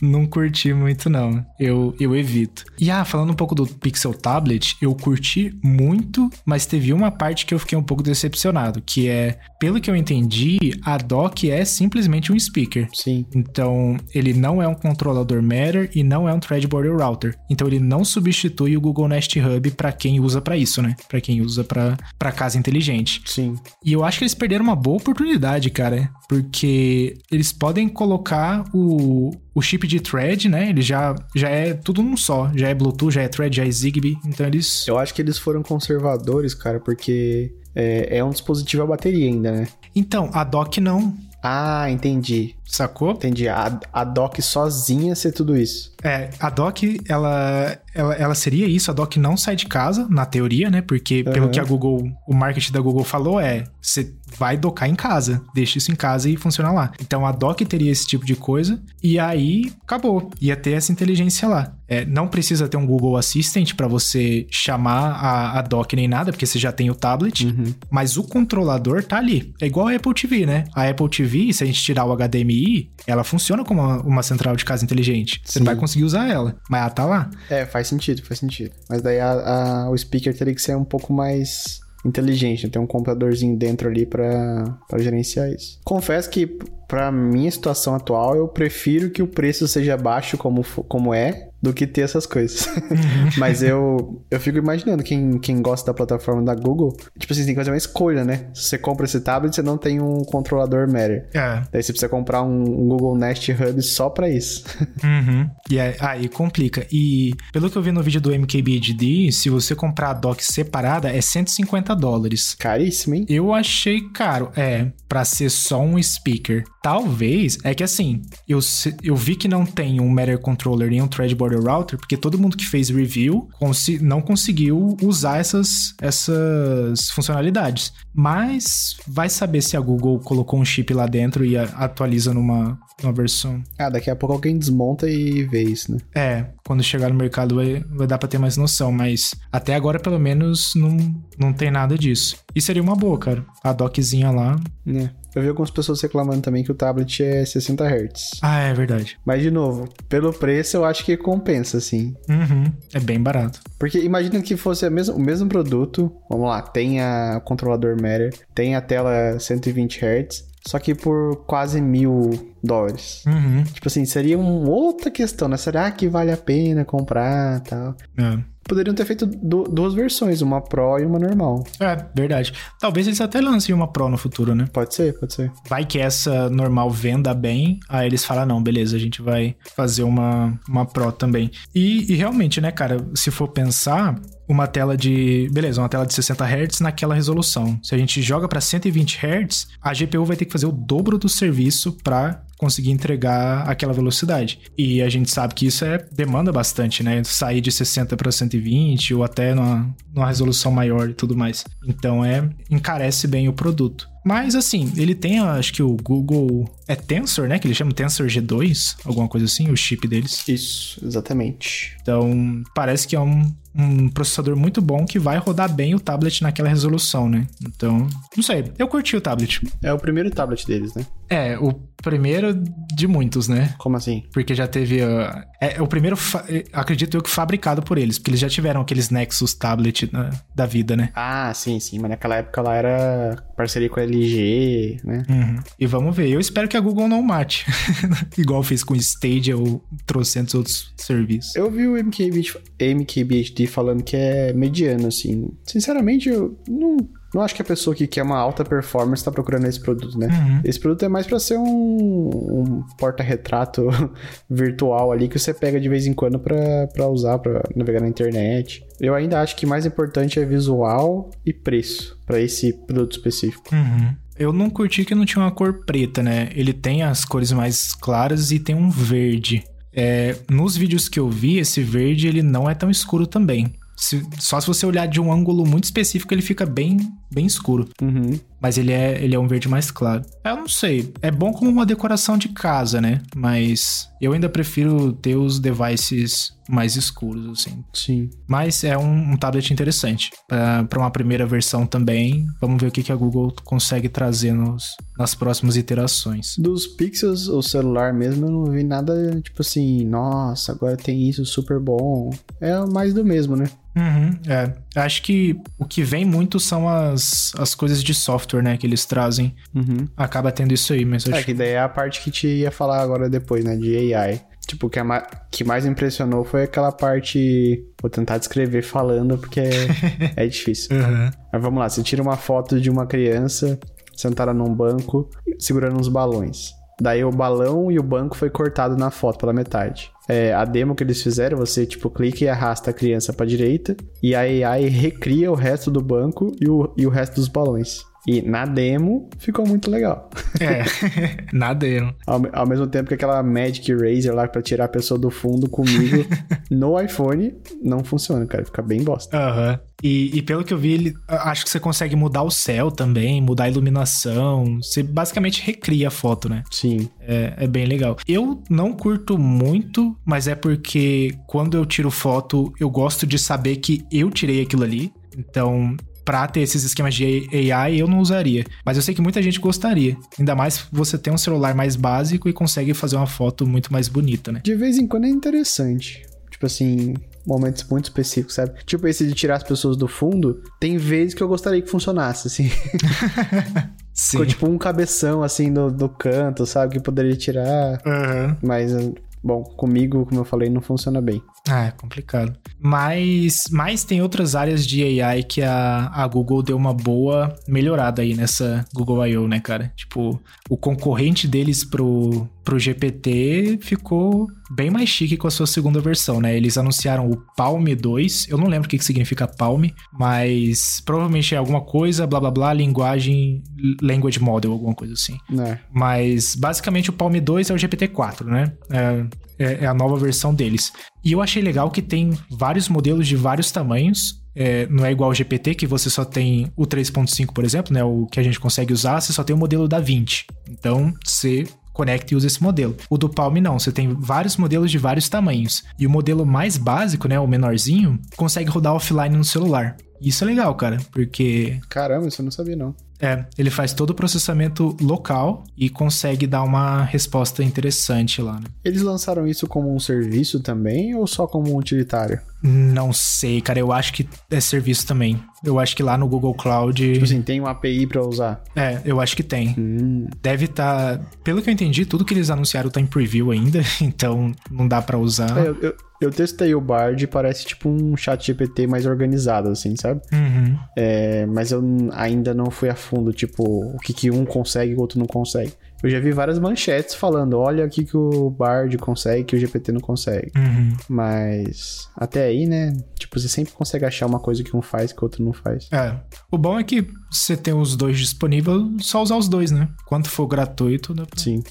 não curti muito, não. Eu, eu evito. E ah, falando um pouco do Pixel Tablet, eu curti muito, mas teve uma parte que eu fiquei um pouco decepcionado, que é, pelo que eu entendi, a dock é simplesmente um speaker. Sim. Então, ele não é um controlador Matter e não é um Threadborder Router. Então, ele não substitui o Google Nest Hub para quem usa para isso, né? Para quem usa para casa inteligente. Sim. E eu acho que eles perderam uma boa oportunidade, cara, porque eles podem colocar o, o chip de thread, né? Ele já, já é tudo num só. Já é Bluetooth, já é thread, já é Zigbee. Então eles. Eu acho que eles foram conservadores, cara, porque é, é um dispositivo a bateria ainda, né? Então, a dock não. Ah, entendi. Sacou? Entendi. A, a dock sozinha ser tudo isso. É, a dock, ela, ela, ela seria isso, a dock não sai de casa, na teoria, né? Porque pelo que a Google, o marketing da Google falou é, você vai docar em casa, deixa isso em casa e funciona lá. Então a dock teria esse tipo de coisa e aí acabou, ia ter essa inteligência lá. É, não precisa ter um Google Assistant para você chamar a, a dock nem nada, porque você já tem o tablet, Uhum. mas o controlador tá ali. É igual a Apple TV, né? A Apple TV, se a gente tirar o HDMI, ela funciona como uma, uma central de casa inteligente. Você Sim. não vai conseguir usar ela, mas ela tá lá. É, faz sentido, faz sentido. Mas daí a- a- o speaker teria que ser um pouco mais inteligente, né? ter um computadorzinho dentro ali pra, pra gerenciar isso. Confesso que pra minha situação atual, eu prefiro que o preço seja baixo como, como é, do que ter essas coisas. Mas eu, eu fico imaginando quem, quem gosta da plataforma da Google, tipo assim, tem que fazer uma escolha, né? Se você compra esse tablet, você não tem um controlador Matter. É. Daí você precisa comprar um, um Google Nest Hub só pra isso. Uhum. E aí, aí complica. E pelo que eu vi no vídeo do MKBHD, se você comprar a dock separada, é 150 dólares. Caríssimo, hein? Eu achei caro, é, pra ser só um speaker. Talvez, é que assim, eu, eu vi que não tem um Matter Controller nem um Thread Border Router, porque todo mundo que fez review consi- não conseguiu usar essas, essas funcionalidades. Mas vai saber se a Google colocou um chip lá dentro e atualiza numa, numa versão. Ah, daqui a pouco alguém desmonta e vê isso, né? É, quando chegar no mercado vai, vai dar pra ter mais noção, mas até agora, pelo menos, não, não tem nada disso. E seria uma boa, cara. A dockzinha lá. É. Eu vi algumas pessoas reclamando também que o tablet é 60 Hz. Ah, é verdade. Mas, de novo, pelo preço eu acho que compensa, assim. Uhum. É bem barato. Porque imagina que fosse mesma- o mesmo produto. Vamos lá, tem a controlador Matter, tem a tela 120 Hz, só que por quase mil dólares. Uhum. Tipo assim, seria uma outra questão, né? Será que vale a pena comprar tal? É. Poderiam ter feito du- duas versões, uma Pro e uma normal. É, verdade. Talvez eles até lancem uma Pro no futuro, né? Pode ser, pode ser. Vai que essa normal venda bem, aí eles falam, não, beleza, a gente vai fazer uma, uma Pro também. E, e realmente, né, cara, se for pensar, uma tela de... Beleza, uma tela de 60 Hz naquela resolução. Se a gente joga pra 120 Hz, a GPU vai ter que fazer o dobro do serviço pra conseguir entregar aquela velocidade. E a gente sabe que isso é demanda bastante, né? Sair de 60 para 120 ou até numa, numa resolução maior e tudo mais. Então é encarece bem o produto. Mas assim, ele tem, acho que o Google é Tensor, né? Que ele chama Tensor G2, alguma coisa assim, o chip deles. Isso, exatamente. Então, parece que é um, um processador muito bom que vai rodar bem o tablet naquela resolução, né? Então, não sei, eu curti o tablet. É o primeiro tablet deles, né? É, o primeiro de muitos, né? Como assim? Porque já teve. uh, é, é o primeiro, eh, acredito eu, que fabricado por eles, porque eles já tiveram aqueles Nexus tablet né, da vida, né? Ah, sim, sim. Mas naquela época lá era parceria com a LG, né? Uhum. E vamos ver. Eu espero que a Google não mate. Igual fez com o Stadia ou trocentos outros serviços. Eu vi o MKBHD, Falando que é mediano, assim. Sinceramente, eu não, não acho que a pessoa que quer uma alta performance tá procurando esse produto, né? Uhum. Esse produto é mais pra ser um, um porta-retrato virtual ali que você pega de vez em quando pra usar, pra navegar na internet. Eu ainda acho que mais importante é visual e preço pra esse produto específico. Uhum. Eu não curti que não tinha uma cor preta, né? Ele tem as cores mais claras e tem um verde. É, nos vídeos que eu vi, esse verde ele não é tão escuro também. Se- só se você olhar de um ângulo muito específico, ele fica bem, bem escuro. Uhum. Mas ele é, ele é um verde mais claro. Eu não sei. É bom como uma decoração de casa, né? Mas eu ainda prefiro ter os devices mais escuros, assim. Sim. Mas é um, um tablet interessante. Para uma primeira versão também. Vamos ver o que, que a Google consegue trazer nos, nas próximas iterações. Dos Pixels, o celular mesmo, eu não vi nada tipo assim, nossa, agora tem isso super bom. É mais do mesmo, né? Uhum, é. Acho que o que vem muito são as, as coisas de software, né? Que eles trazem. Uhum. Acaba tendo isso aí, mas eu É acho que daí é a parte que te ia falar agora depois, né? De AI. Tipo, o que, a ma- que mais impressionou foi aquela parte. Vou tentar descrever falando, porque é, é difícil. Uhum. Mas vamos lá, você tira uma foto de uma criança sentada num banco, segurando uns balões. Daí o balão e o banco foi cortado na foto pela metade. É, a demo que eles fizeram, você tipo clica e arrasta a criança pra direita e a AI recria o resto do banco e o, e o resto dos balões. E na demo ficou muito legal. É, na demo. Ao, ao, mesmo tempo que aquela Magic Eraser lá pra tirar a pessoa do fundo comigo no iPhone não funciona, cara. Fica bem bosta. Aham. Uhum. E, e, pelo que eu vi, ele, acho que você consegue mudar o céu também, mudar a iluminação. Você basicamente recria a foto, né? Sim. É, é, bem legal. Eu não curto muito, mas é porque quando eu tiro foto, eu gosto de saber que eu tirei aquilo ali. Então, pra ter esses esquemas de AI, eu não usaria. Mas eu sei que muita gente gostaria. Ainda mais você tem um celular mais básico e consegue fazer uma foto muito mais bonita, né? De vez em quando é interessante. Tipo assim, momentos muito específicos, sabe? Tipo esse de tirar as pessoas do fundo, tem vezes que eu gostaria que funcionasse, assim. Sim. Ficou tipo um cabeção, assim, do, do canto, sabe? Que poderia tirar. Uhum. Mas, bom, comigo, como eu falei, não funciona bem. Ah, é complicado. Mas, mas tem outras áreas de AI que a, a Google deu uma boa melhorada aí nessa Google I.O., né, cara? Tipo, o concorrente deles pro, pro GPT ficou bem mais chique com a sua segunda versão, né? Eles anunciaram o Palm 2. Eu não lembro o que, que significa Palm, mas provavelmente é alguma coisa, blá blá blá, linguagem, language model, alguma coisa assim. É. Mas basicamente o Palm 2 é o GPT-4, né? É, é, é a nova versão deles. E eu achei legal que tem vários modelos de vários tamanhos. É, não é igual ao GPT, que você só tem o 3.5, por exemplo, né? O que a gente consegue usar, você só tem o modelo da 20. Então, você conecta e usa esse modelo. O do Palm não, você tem vários modelos de vários tamanhos. E o modelo mais básico, né, o menorzinho, consegue rodar offline no celular. Isso é legal, cara, porque. Caramba, isso eu não sabia, não. É, ele faz todo o processamento local e consegue dar uma resposta interessante lá. Né? Eles lançaram isso como um serviço também ou só como um utilitário? Não sei, cara. Eu acho que é serviço também. Eu acho que lá no Google Cloud. Tipo assim, tem uma API para usar? É, eu acho que tem. Hum. Deve estar. Tá... Pelo que eu entendi, tudo que eles anunciaram tá em preview ainda, então não dá para usar. É, eu, eu, eu, testei o Bard e parece tipo um chat GPT mais organizado, assim, sabe? Uhum. É, mas eu ainda não fui a fundo, tipo, o que, que um consegue e o outro não consegue. Eu já vi várias manchetes falando, olha aqui que o Bard consegue, que o GPT não consegue. Uhum. Mas até aí, né? Tipo, você sempre consegue achar uma coisa que um faz que o outro não faz. É. O bom é que você tem os dois disponíveis, só usar os dois, né? Quanto for gratuito, dá pra... Sim.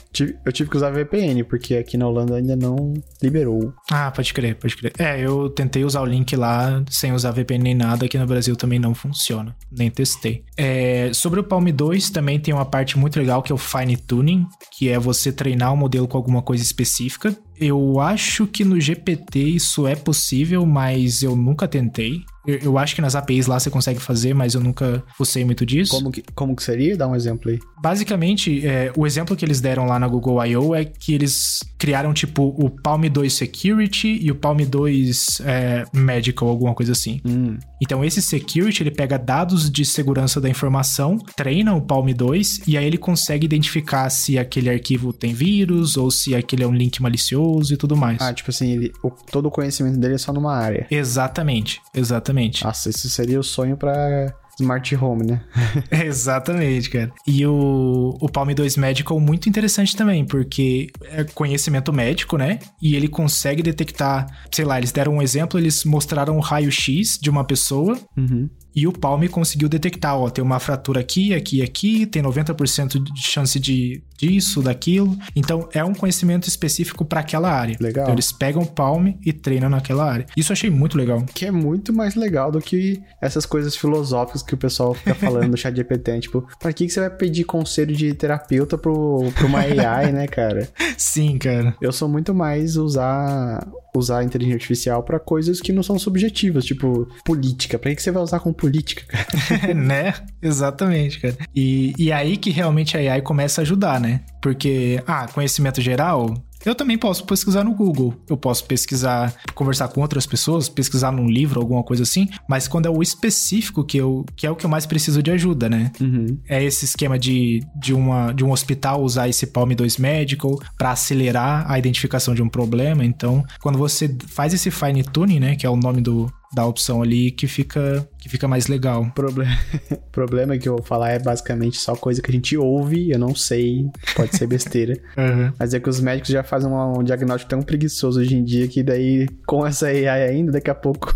Eu tive que usar VPN, porque aqui na Holanda ainda não liberou. Ah, pode crer, pode crer. É, eu tentei usar o link lá sem usar VPN nem nada, aqui no Brasil também não funciona. Nem testei. É, sobre o Palm 2, também tem uma parte muito legal que é o Fine Tuning tuning, que é você treinar o modelo com alguma coisa específica. Eu acho que no GPT isso é possível, mas eu nunca tentei. Eu, eu, acho que nas APIs lá você consegue fazer, mas eu nunca usei muito disso. Como que, como que seria? Dá um exemplo aí. Basicamente, é, o exemplo que eles deram lá na Google I.O. é que eles criaram, tipo, o Palm 2 Security e o Palm 2 é, Medical, alguma coisa assim. Hum. Então, esse Security, ele pega dados de segurança da informação, treina o Palm 2 e aí ele consegue identificar se aquele arquivo tem vírus ou se aquele é um link malicioso e tudo mais. Ah, tipo assim, ele, o, todo o conhecimento dele é só numa área. Exatamente, exatamente. Exatamente. Nossa, isso seria o sonho para Smart Home, né? Exatamente, cara. E o, o Palm 2 Medical muito interessante também, porque é conhecimento médico, né? E ele consegue detectar, sei lá, eles deram um exemplo, eles mostraram o raio-x de uma pessoa. Uhum. E o Palm conseguiu detectar, ó, tem uma fratura aqui, aqui e aqui, tem 90% de chance de disso, daquilo. Então é um conhecimento específico para aquela área. Legal. Então eles pegam o Palm e treinam naquela área. Isso eu achei muito legal. Que é muito mais legal do que essas coisas filosóficas que o pessoal fica falando no chat GPT. Tipo, pra que, que você vai pedir conselho de terapeuta pro, pro uma AI, né, cara? Sim, cara. Eu sou muito mais usar usar a inteligência artificial para coisas que não são subjetivas, tipo política. Pra que você vai usar com política, cara? né? Exatamente, cara. E, e aí que realmente a AI começa a ajudar, né? Porque, ah, conhecimento geral, eu também posso pesquisar no Google. Eu posso pesquisar, conversar com outras pessoas, pesquisar num livro, alguma coisa assim. Mas quando é o específico que, eu, que é o que eu mais preciso de ajuda, né? Uhum. É esse esquema de, de, uma, de um hospital usar esse Palm 2 Medical para acelerar a identificação de um problema. Então, quando você faz esse fine tuning, né? Que é o nome do, da opção ali que fica que fica mais legal. O problema, problema que eu vou falar é basicamente só coisa que a gente ouve, eu não sei, pode ser besteira. Uhum. Mas é que os médicos já fazem um, um diagnóstico tão preguiçoso hoje em dia que daí, com essa AI ainda, daqui a pouco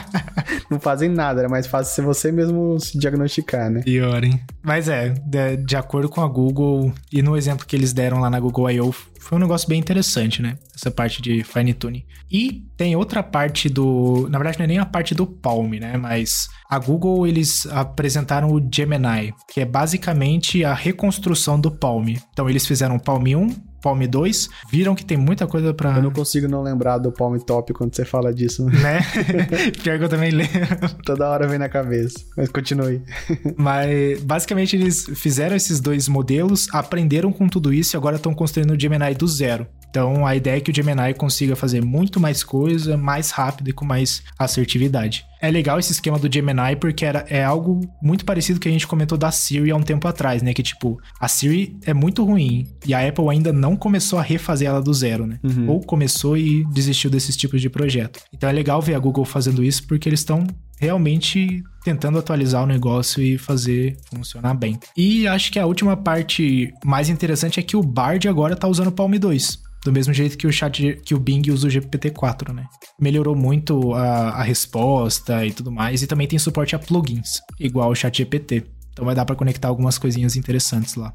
não fazem nada, é mais fácil ser você mesmo se diagnosticar, né? Pior, hein? Mas é, de, de acordo com a Google e no exemplo que eles deram lá na Google I.O., foi um negócio bem interessante, né? Essa parte de fine tuning. E tem outra parte do. Na verdade, não é nem a parte do Palm, né? Mas a Google eles apresentaram o Gemini, que é basicamente a reconstrução do Palm. Então eles fizeram o Palm 1, Palm 2, viram que tem muita coisa para Eu não consigo não lembrar do Palm Top quando você fala disso. Né? Pior que eu também lembro. Toda hora vem na cabeça. Mas continue. Mas basicamente eles fizeram esses dois modelos, aprenderam com tudo isso e agora estão construindo o Gemini do zero. Então a ideia é que o Gemini consiga fazer muito mais coisa, mais rápido e com mais assertividade. É legal esse esquema do Gemini porque era, é algo muito parecido que a gente comentou da Siri há um tempo atrás, né? Que tipo, a Siri é muito ruim e a Apple ainda não começou a refazer ela do zero, né? Uhum. Ou começou e desistiu desses tipos de projeto. Então é legal ver a Google fazendo isso porque eles estão realmente tentando atualizar o negócio e fazer funcionar bem. E acho que a última parte mais interessante é que o Bard agora tá usando o Palm 2. Do mesmo jeito que o chat que o Bing usa o GPT-4, né? Melhorou muito a, a resposta e tudo mais. E também tem suporte a plugins, igual o chat GPT. Então vai dar para conectar algumas coisinhas interessantes lá.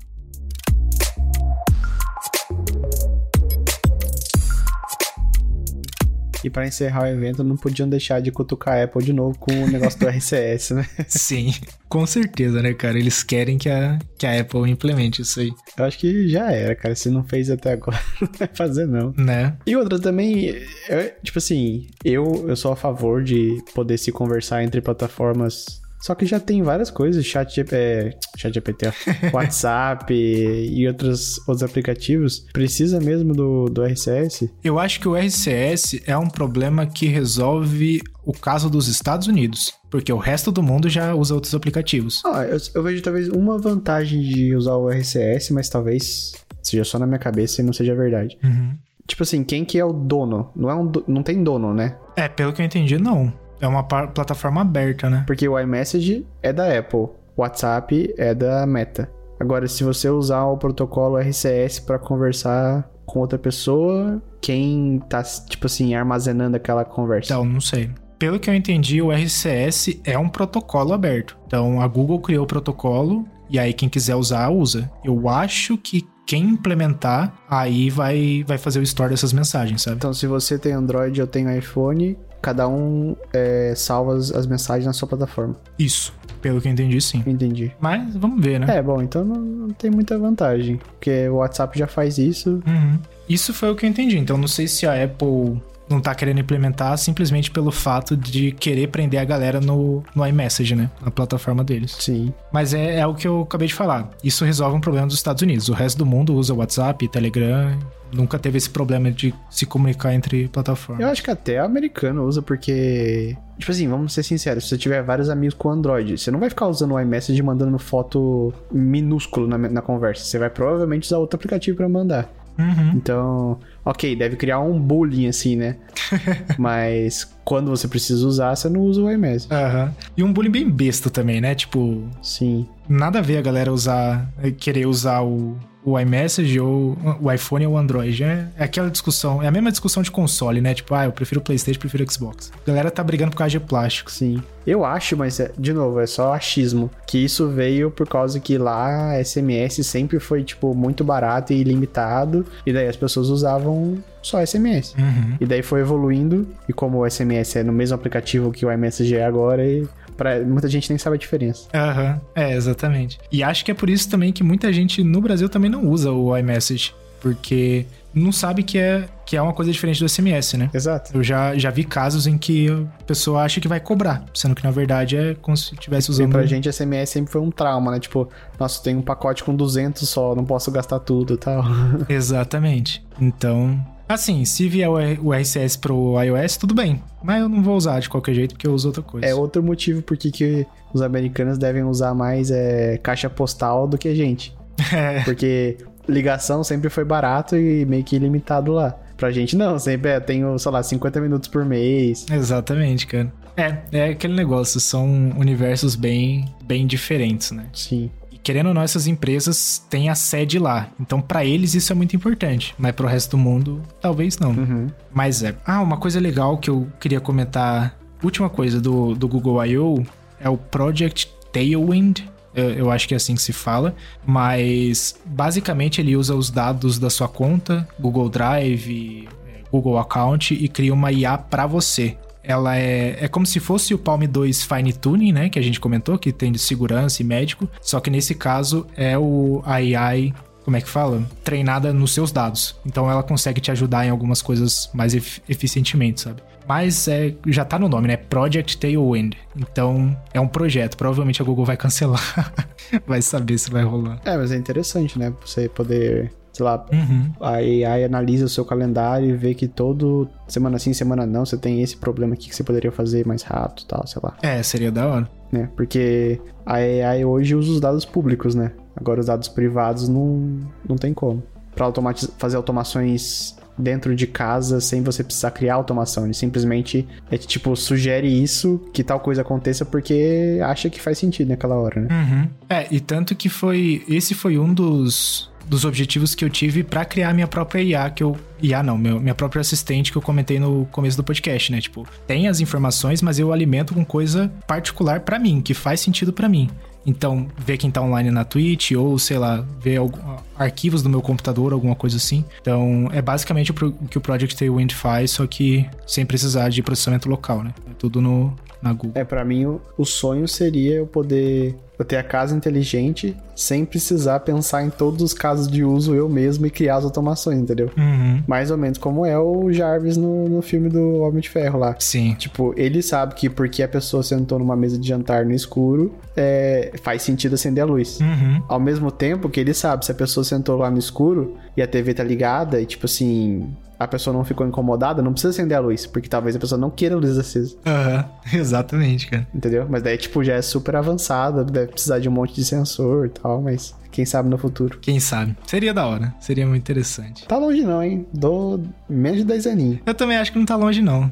E para encerrar o evento, não podiam deixar de cutucar a Apple de novo com o negócio do RCS, né? Sim, com certeza, né, cara? Eles querem que a, que a Apple implemente isso aí. Eu acho que já era, cara. Se não fez até agora, não vai fazer, não. Né? E outra também, é, tipo assim, eu, eu sou a favor de poder se conversar entre plataformas só que já tem várias coisas, chat, é, chat GPT, WhatsApp e outros, outros aplicativos. Precisa mesmo do, do RCS? Eu acho que o RCS é um problema que resolve o caso dos Estados Unidos. Porque o resto do mundo já usa outros aplicativos. Ah, eu, eu vejo talvez uma vantagem de usar o RCS, mas talvez seja só na minha cabeça e não seja verdade. Uhum. Tipo assim, quem que é o dono? Não, é um, do- não tem dono, né? É, pelo que eu entendi, não. É uma plataforma aberta, né? Porque o iMessage é da Apple, o WhatsApp é da Meta. Agora, se você usar o protocolo RCS para conversar com outra pessoa, quem tá, tipo assim, armazenando aquela conversa? Então, não sei. Pelo que eu entendi, o RCS é um protocolo aberto. Então, a Google criou o protocolo e aí quem quiser usar, usa. Eu acho que quem implementar, aí vai, vai fazer o store dessas mensagens, sabe? Então, se você tem Android eu tenho iPhone, cada um é, salva as, as mensagens na sua plataforma. Isso. Pelo que eu entendi, sim. Entendi. Mas vamos ver, né? É, bom, então não, não tem muita vantagem. Porque o WhatsApp já faz isso. Uhum. Isso foi o que eu entendi. Então, não sei se a Apple não tá querendo implementar simplesmente pelo fato de querer prender a galera no, no iMessage, né? Na plataforma deles. Sim. Mas é, é o que eu acabei de falar. Isso resolve um problema dos Estados Unidos. O resto do mundo usa WhatsApp, Telegram. Nunca teve esse problema de se comunicar entre plataformas. Eu acho que até americano usa, porque. Tipo assim, vamos ser sinceros, se você tiver vários amigos com Android, você não vai ficar usando o iMessage mandando foto minúsculo na, na conversa. Você vai provavelmente usar outro aplicativo pra mandar. Uhum. Então, ok, deve criar um bullying assim, né? Mas quando você precisa usar, você não usa o iMessage. Aham. E um bullying bem besta também, né? Tipo, Sim. nada a ver a galera usar, querer usar o, o iMessage ou o iPhone ou o Android. É, é aquela discussão, é a mesma discussão de console, né? Tipo, ah, eu prefiro o PlayStation, prefiro o Xbox. A galera tá brigando por causa de plástico. Sim. Eu acho, mas é- de novo, é só achismo. Que isso veio por causa que lá SMS sempre foi, tipo, muito barato e ilimitado. E daí as pessoas usavam só SMS. Uhum. E daí foi evoluindo. E como o SMS é no mesmo aplicativo que o iMessage é agora, e pra, muita gente nem sabe a diferença. Aham, é, exatamente. E acho que é por isso também que muita gente no Brasil também não usa o iMessage. Porque não sabe que é, que é uma coisa diferente do SMS, né? Exato. Eu já, já vi casos em que a pessoa acha que vai cobrar, sendo que na verdade é como se estivesse E usando. pra gente, SMS sempre foi um trauma, né? Tipo, nossa, tem um pacote com 200 só, não posso gastar tudo e tal. Exatamente. Então, assim, se vier o RCS pro iOS, tudo bem. Mas eu não vou usar de qualquer jeito porque eu uso outra coisa. É outro motivo por que que os americanos devem usar mais é, caixa postal do que a gente. É. Porque ligação sempre foi barato e meio que ilimitado lá. Pra gente não, sempre é, tenho, sei lá, 50 minutos por mês. Exatamente, cara. É, é aquele negócio, são universos bem, bem diferentes, né? Sim. Querendo ou não, essas empresas têm a sede lá. Então, para eles, isso é muito importante. Mas pro resto do mundo, talvez não. Uhum. Mas é. Ah, uma coisa legal que eu queria comentar. Última coisa do, do Google I.O. é o Project Tailwind. Eu, eu acho que é assim que se fala. Mas basicamente ele usa os dados da sua conta, Google Drive, eh, Google Account e cria uma IA para você. Ela é, é como se fosse o Palm 2 Fine Tuning, né? Que a gente comentou, que tem de segurança e médico. Só que nesse caso é o AI como é que fala? Treinada nos seus dados. Então ela consegue te ajudar em algumas coisas mais efi eficientemente, sabe? Mas é, já tá no nome, né? Project Tailwind. Então é um projeto. Provavelmente a Google vai cancelar. vai saber se vai rolar. É, mas é interessante, né? Você poder sei lá, Uhum. a AI analisa o seu calendário e vê que todo semana sim, semana não, você tem esse problema aqui que você poderia fazer mais rápido, tal, sei lá, É, seria da hora. né? Porque a AI hoje usa os dados públicos, né? Agora os dados privados não, não tem como. Pra automatiz- fazer automações dentro de casa sem você precisar criar automação. Ele simplesmente é tipo, sugere isso, que tal coisa aconteça porque acha que faz sentido naquela hora, né? Uhum. É, e tanto que foi. Esse foi um dos, dos objetivos que eu tive pra criar minha própria IA, que eu. IA não, meu, minha própria assistente que eu comentei no começo do podcast, né? Tipo, tem as informações, mas eu alimento com coisa particular pra mim, que faz sentido pra mim. Então, ver quem tá online na Twitch, ou sei lá, ver algum- arquivos do meu computador, alguma coisa assim. Então, é basicamente o que o Project Tailwind faz, só que sem precisar de processamento local, né? É tudo no, na Google. É, pra mim, o, o sonho seria eu poder eu ter a casa inteligente sem precisar pensar em todos os casos de uso eu mesmo e criar as automações, entendeu? Uhum. Mais ou menos como é o Jarvis no, no filme do Homem de Ferro lá. Sim. Tipo, ele sabe que porque a pessoa sentou numa mesa de jantar no escuro, é, faz sentido acender a luz. Uhum. Ao mesmo tempo que ele sabe, se a pessoa sentou lá no escuro e a TV tá ligada e, tipo assim, a pessoa não ficou incomodada, não precisa acender a luz, porque talvez a pessoa não queira a luz acesa, Aham, exatamente, cara. entendeu? Mas daí, tipo, já é super avançada, deve precisar de um monte de sensor e tal, mas quem sabe no futuro. Quem sabe? Seria da hora. Seria muito interessante. Tá longe não, hein? Dou menos de 10 aninhos. Eu também acho que não tá longe, não.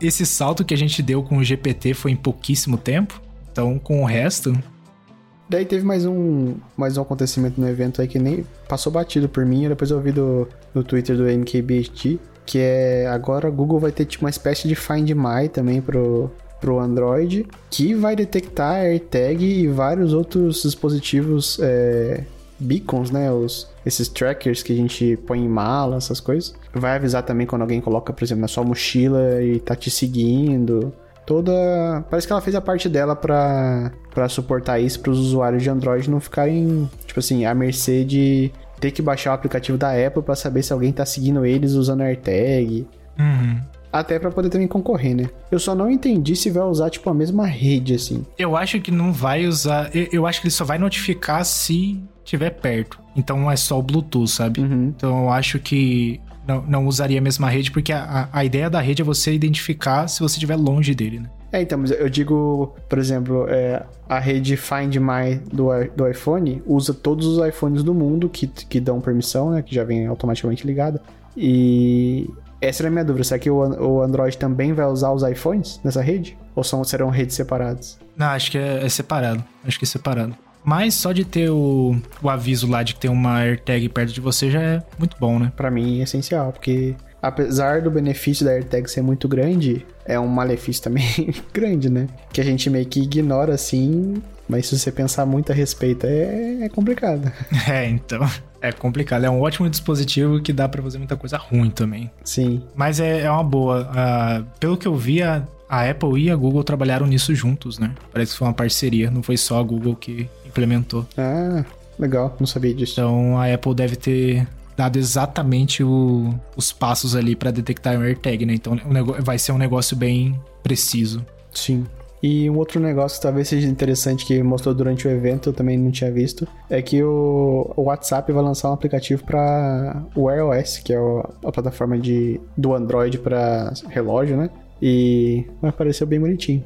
Esse salto que a gente deu com o GPT foi em pouquíssimo tempo. Então, com o resto. Daí teve mais um, mais um acontecimento no evento aí que nem passou batido por mim, depois eu vi do, no Twitter do MKBHD, que é agora a Google vai ter tipo uma espécie de Find My também pro, pro Android, que vai detectar AirTag e vários outros dispositivos é, beacons, né, os, esses trackers que a gente põe em mala, essas coisas. Vai avisar também quando alguém coloca, por exemplo, na sua mochila e tá te seguindo toda. Parece que ela fez a parte dela pra, pra suportar isso para os usuários de Android não ficarem, tipo assim, à mercê de ter que baixar o aplicativo da Apple pra saber se alguém tá seguindo eles usando AirTag. Uhum. Até pra poder também concorrer, né? Eu só não entendi se vai usar, tipo, a mesma rede, assim. Eu acho que não vai usar. Eu, eu acho que ele só vai notificar se tiver perto. Então é só o Bluetooth, sabe? Uhum. Então eu acho que não, não usaria a mesma rede, porque a, a ideia da rede é você identificar se você estiver longe dele, né? É, então, mas eu digo, por exemplo, é, a rede Find My do, do iPhone usa todos os iPhones do mundo que, que dão permissão, né? Que já vem automaticamente ligada. E essa era a minha dúvida. Será que o, o Android também vai usar os iPhones nessa rede? Ou são, serão redes separadas? Não, acho que é, é separado. Acho que é separado. Mas só de ter o, o aviso lá de que tem uma AirTag perto de você já é muito bom, né? Pra mim é essencial, porque apesar do benefício da AirTag ser muito grande, é um malefício também grande, né? Que a gente meio que ignora assim, mas se você pensar muito a respeito, é, é complicado. É, então. É complicado. É um ótimo dispositivo que dá pra fazer muita coisa ruim também. Sim. Mas é, é uma boa. Ah, pelo que eu vi, a, a Apple e a Google trabalharam nisso juntos, né? Parece que foi uma parceria, não foi só a Google que implementou. Ah, legal, não sabia disso. Então a Apple deve ter dado exatamente o- os passos ali pra detectar o AirTag, né? Então vai ser um negócio bem preciso. Sim. E um outro negócio que talvez seja interessante que mostrou durante o evento, eu também não tinha visto, é que o, o WhatsApp vai lançar um aplicativo para o Wear OS, que é o- a plataforma de, do Android para relógio, né? E apareceu bem bonitinho.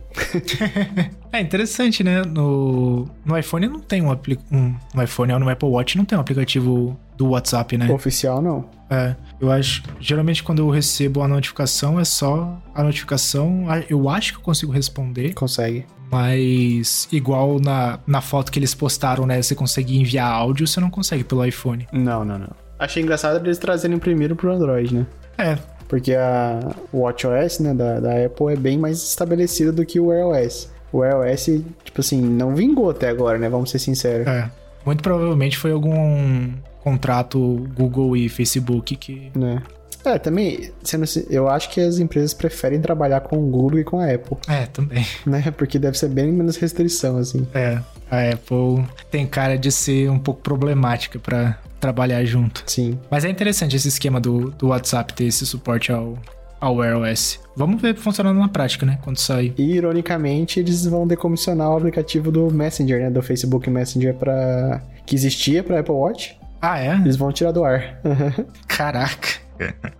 é interessante, né? No, no iPhone não tem um, um no iPhone ou no Apple Watch não tem um aplicativo do WhatsApp, né? Oficial não. É, eu acho. Geralmente quando eu recebo a notificação é só a notificação. Eu acho que eu consigo responder. Consegue. Mas igual na, na foto que eles postaram, né? Você consegue enviar áudio, você não consegue pelo iPhone. Não, não, não. Achei engraçado eles trazerem primeiro pro Android, né? É. Porque a WatchOS, né, da, da Apple é bem mais estabelecida do que o Wear OS. O Wear OS, tipo assim, não vingou até agora, né? Vamos ser sinceros. É. Muito provavelmente foi algum contrato Google e Facebook que. Né. É, também, sendo assim, eu acho que as empresas preferem trabalhar com o Google e com a Apple. É, também. Né? Porque deve ser bem menos restrição, assim. É, a Apple tem cara de ser um pouco problemática para trabalhar junto. Sim. Mas é interessante esse esquema do, do WhatsApp ter esse suporte ao, ao Wear OS. Vamos ver funcionando na prática, né? Quando sair. E, ironicamente, eles vão decomissionar o aplicativo do Messenger, né? Do Facebook Messenger para que existia para Apple Watch. Ah, é? Eles vão tirar do ar. Caraca.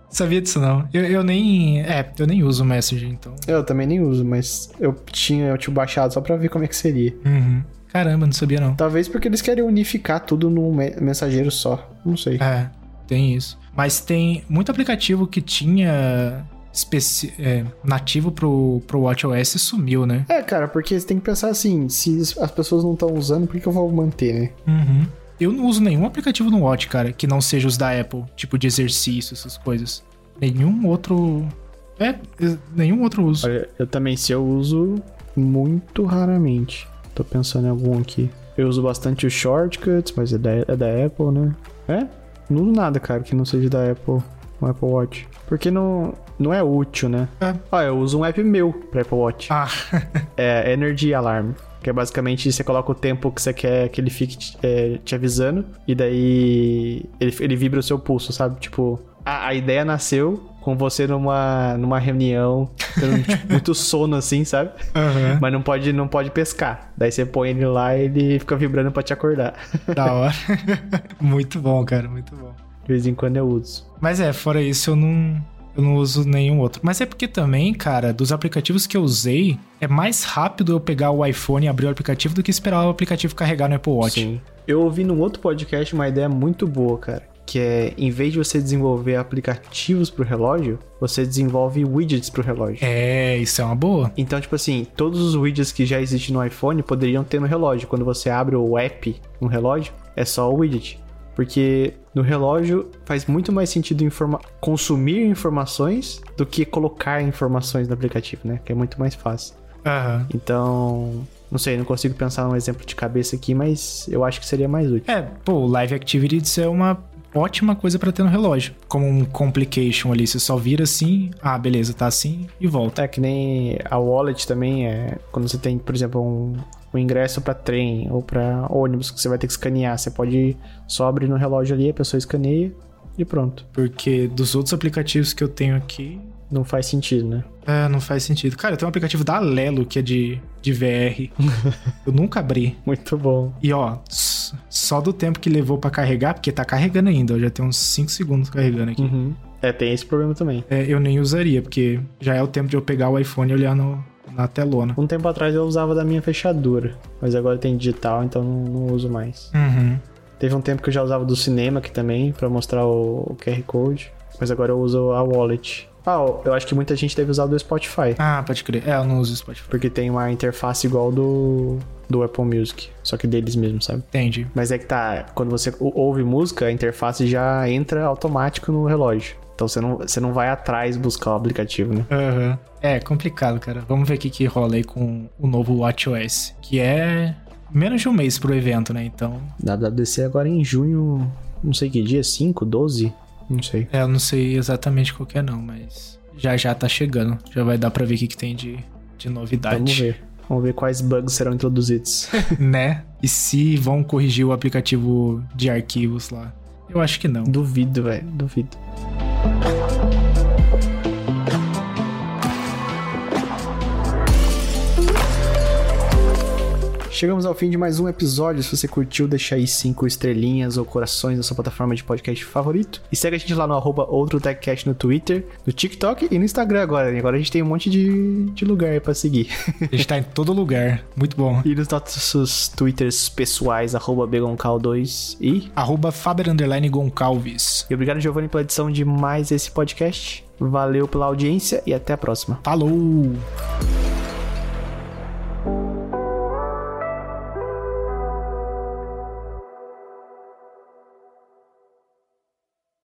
Sabia disso não. Eu, eu nem. É, eu nem uso o Messenger, então. Eu também nem uso, mas eu tinha, eu tinha baixado só pra ver como é que seria. Uhum. Caramba, não sabia não. Talvez porque eles querem unificar tudo num mensageiro só. Não sei. É, tem isso. Mas tem muito aplicativo que tinha especi é, nativo pro, pro WatchOS sumiu, né? É, cara, porque você tem que pensar assim: se as pessoas não estão usando, por que eu vou manter, né? Uhum. Eu não uso nenhum aplicativo no Watch, cara, que não seja os da Apple, tipo de exercício, essas coisas. Nenhum outro. É, nenhum outro uso. Olha, eu também, se eu uso muito raramente. Tô pensando em algum aqui. Eu uso bastante o Shortcuts, mas é da, é da Apple, né? É? Não uso nada, cara, que não seja da Apple, o Apple Watch. Porque não, não é útil, né? É. Ah, eu uso um app meu pra Apple Watch. Ah. é Energy Alarm. Que é basicamente você coloca o tempo que você quer que ele fique é, te avisando. E daí ele, ele vibra o seu pulso, sabe? Tipo, a, a ideia nasceu com você numa, numa reunião, tendo tipo, muito sono assim, sabe? Uhum. Mas não pode, não pode pescar. Daí você põe ele lá e ele fica vibrando pra te acordar. Da hora. muito bom, cara, muito bom. De vez em quando eu uso. Mas é, fora isso eu não, eu não uso nenhum outro. Mas é porque também, cara, dos aplicativos que eu usei, é mais rápido eu pegar o iPhone e abrir o aplicativo do que esperar o aplicativo carregar no Apple Watch. Sim. Eu ouvi num outro podcast uma ideia muito boa, cara. Que é, em vez de você desenvolver aplicativos pro relógio, você desenvolve widgets pro relógio. É, isso é uma boa. Então, tipo assim, todos os widgets que já existem no iPhone poderiam ter no relógio. Quando você abre o app no relógio, é só o widget. Porque no relógio faz muito mais sentido informa consumir informações do que colocar informações no aplicativo, né? Que é muito mais fácil. Uhum. Então, não sei, não consigo pensar num exemplo de cabeça aqui, mas eu acho que seria mais útil. É, pô, o Live Activities é uma ótima coisa para ter no relógio. Como um complication ali, você só vira assim, ah, beleza, tá assim e volta. É que nem a wallet também é, quando você tem, por exemplo, um, um ingresso para trem ou para ônibus que você vai ter que escanear, você pode só abrir no relógio ali, a pessoa escaneia e pronto. Porque dos outros aplicativos que eu tenho aqui, não faz sentido, né? É, não faz sentido. Cara, eu tenho um aplicativo da Alelo que é de, de VR. eu nunca abri. Muito bom. E ó, só do tempo que levou para carregar, porque tá carregando ainda, eu já tenho uns 5 segundos carregando aqui. Uhum. É, tem esse problema também. É, eu nem usaria, porque já é o tempo de eu pegar o iPhone e olhar no, na telona. Um tempo atrás eu usava da minha fechadura, mas agora tem digital, então não, não uso mais. Uhum. Teve um tempo que eu já usava do cinema aqui também, para mostrar o, o QR Code, mas agora eu uso a wallet. Ah, eu acho que muita gente deve usar do Spotify. Ah, pode crer. É, eu não uso o Spotify. Porque tem uma interface igual do, do Apple Music. Só que deles mesmo, sabe? Entendi. Mas é que tá, quando você ouve música, a interface já entra automático no relógio. Então você não, você não vai atrás buscar o aplicativo, né? Uhum. É complicado, cara. Vamos ver o que, que rola aí com o novo WatchOS. Que é menos de um mês pro evento, né? Então. WWDC agora em junho, não sei que dia, 5, 12? Não sei. É, eu não sei exatamente qual que é não, mas já já tá chegando. Já vai dar pra ver o que, que tem de, de novidade. Vamos ver. Vamos ver quais bugs serão introduzidos. né? E se vão corrigir o aplicativo de arquivos lá. Eu acho que não. Duvido, velho. Duvido. Chegamos ao fim de mais um episódio. Se você curtiu, deixa aí cinco estrelinhas ou corações na sua plataforma de podcast favorito. E segue a gente lá no arroba OutroTechCast no Twitter, no TikTok e no Instagram agora. E agora a gente tem um monte de, de lugar pra seguir. A gente tá em todo lugar. Muito bom. e nos nossos Twitters pessoais, arroba Begoncal2 e... Arroba Faber Underline Goncalves. E obrigado, Giovanni, pela edição de mais esse podcast. Valeu pela audiência e até a próxima. Falou!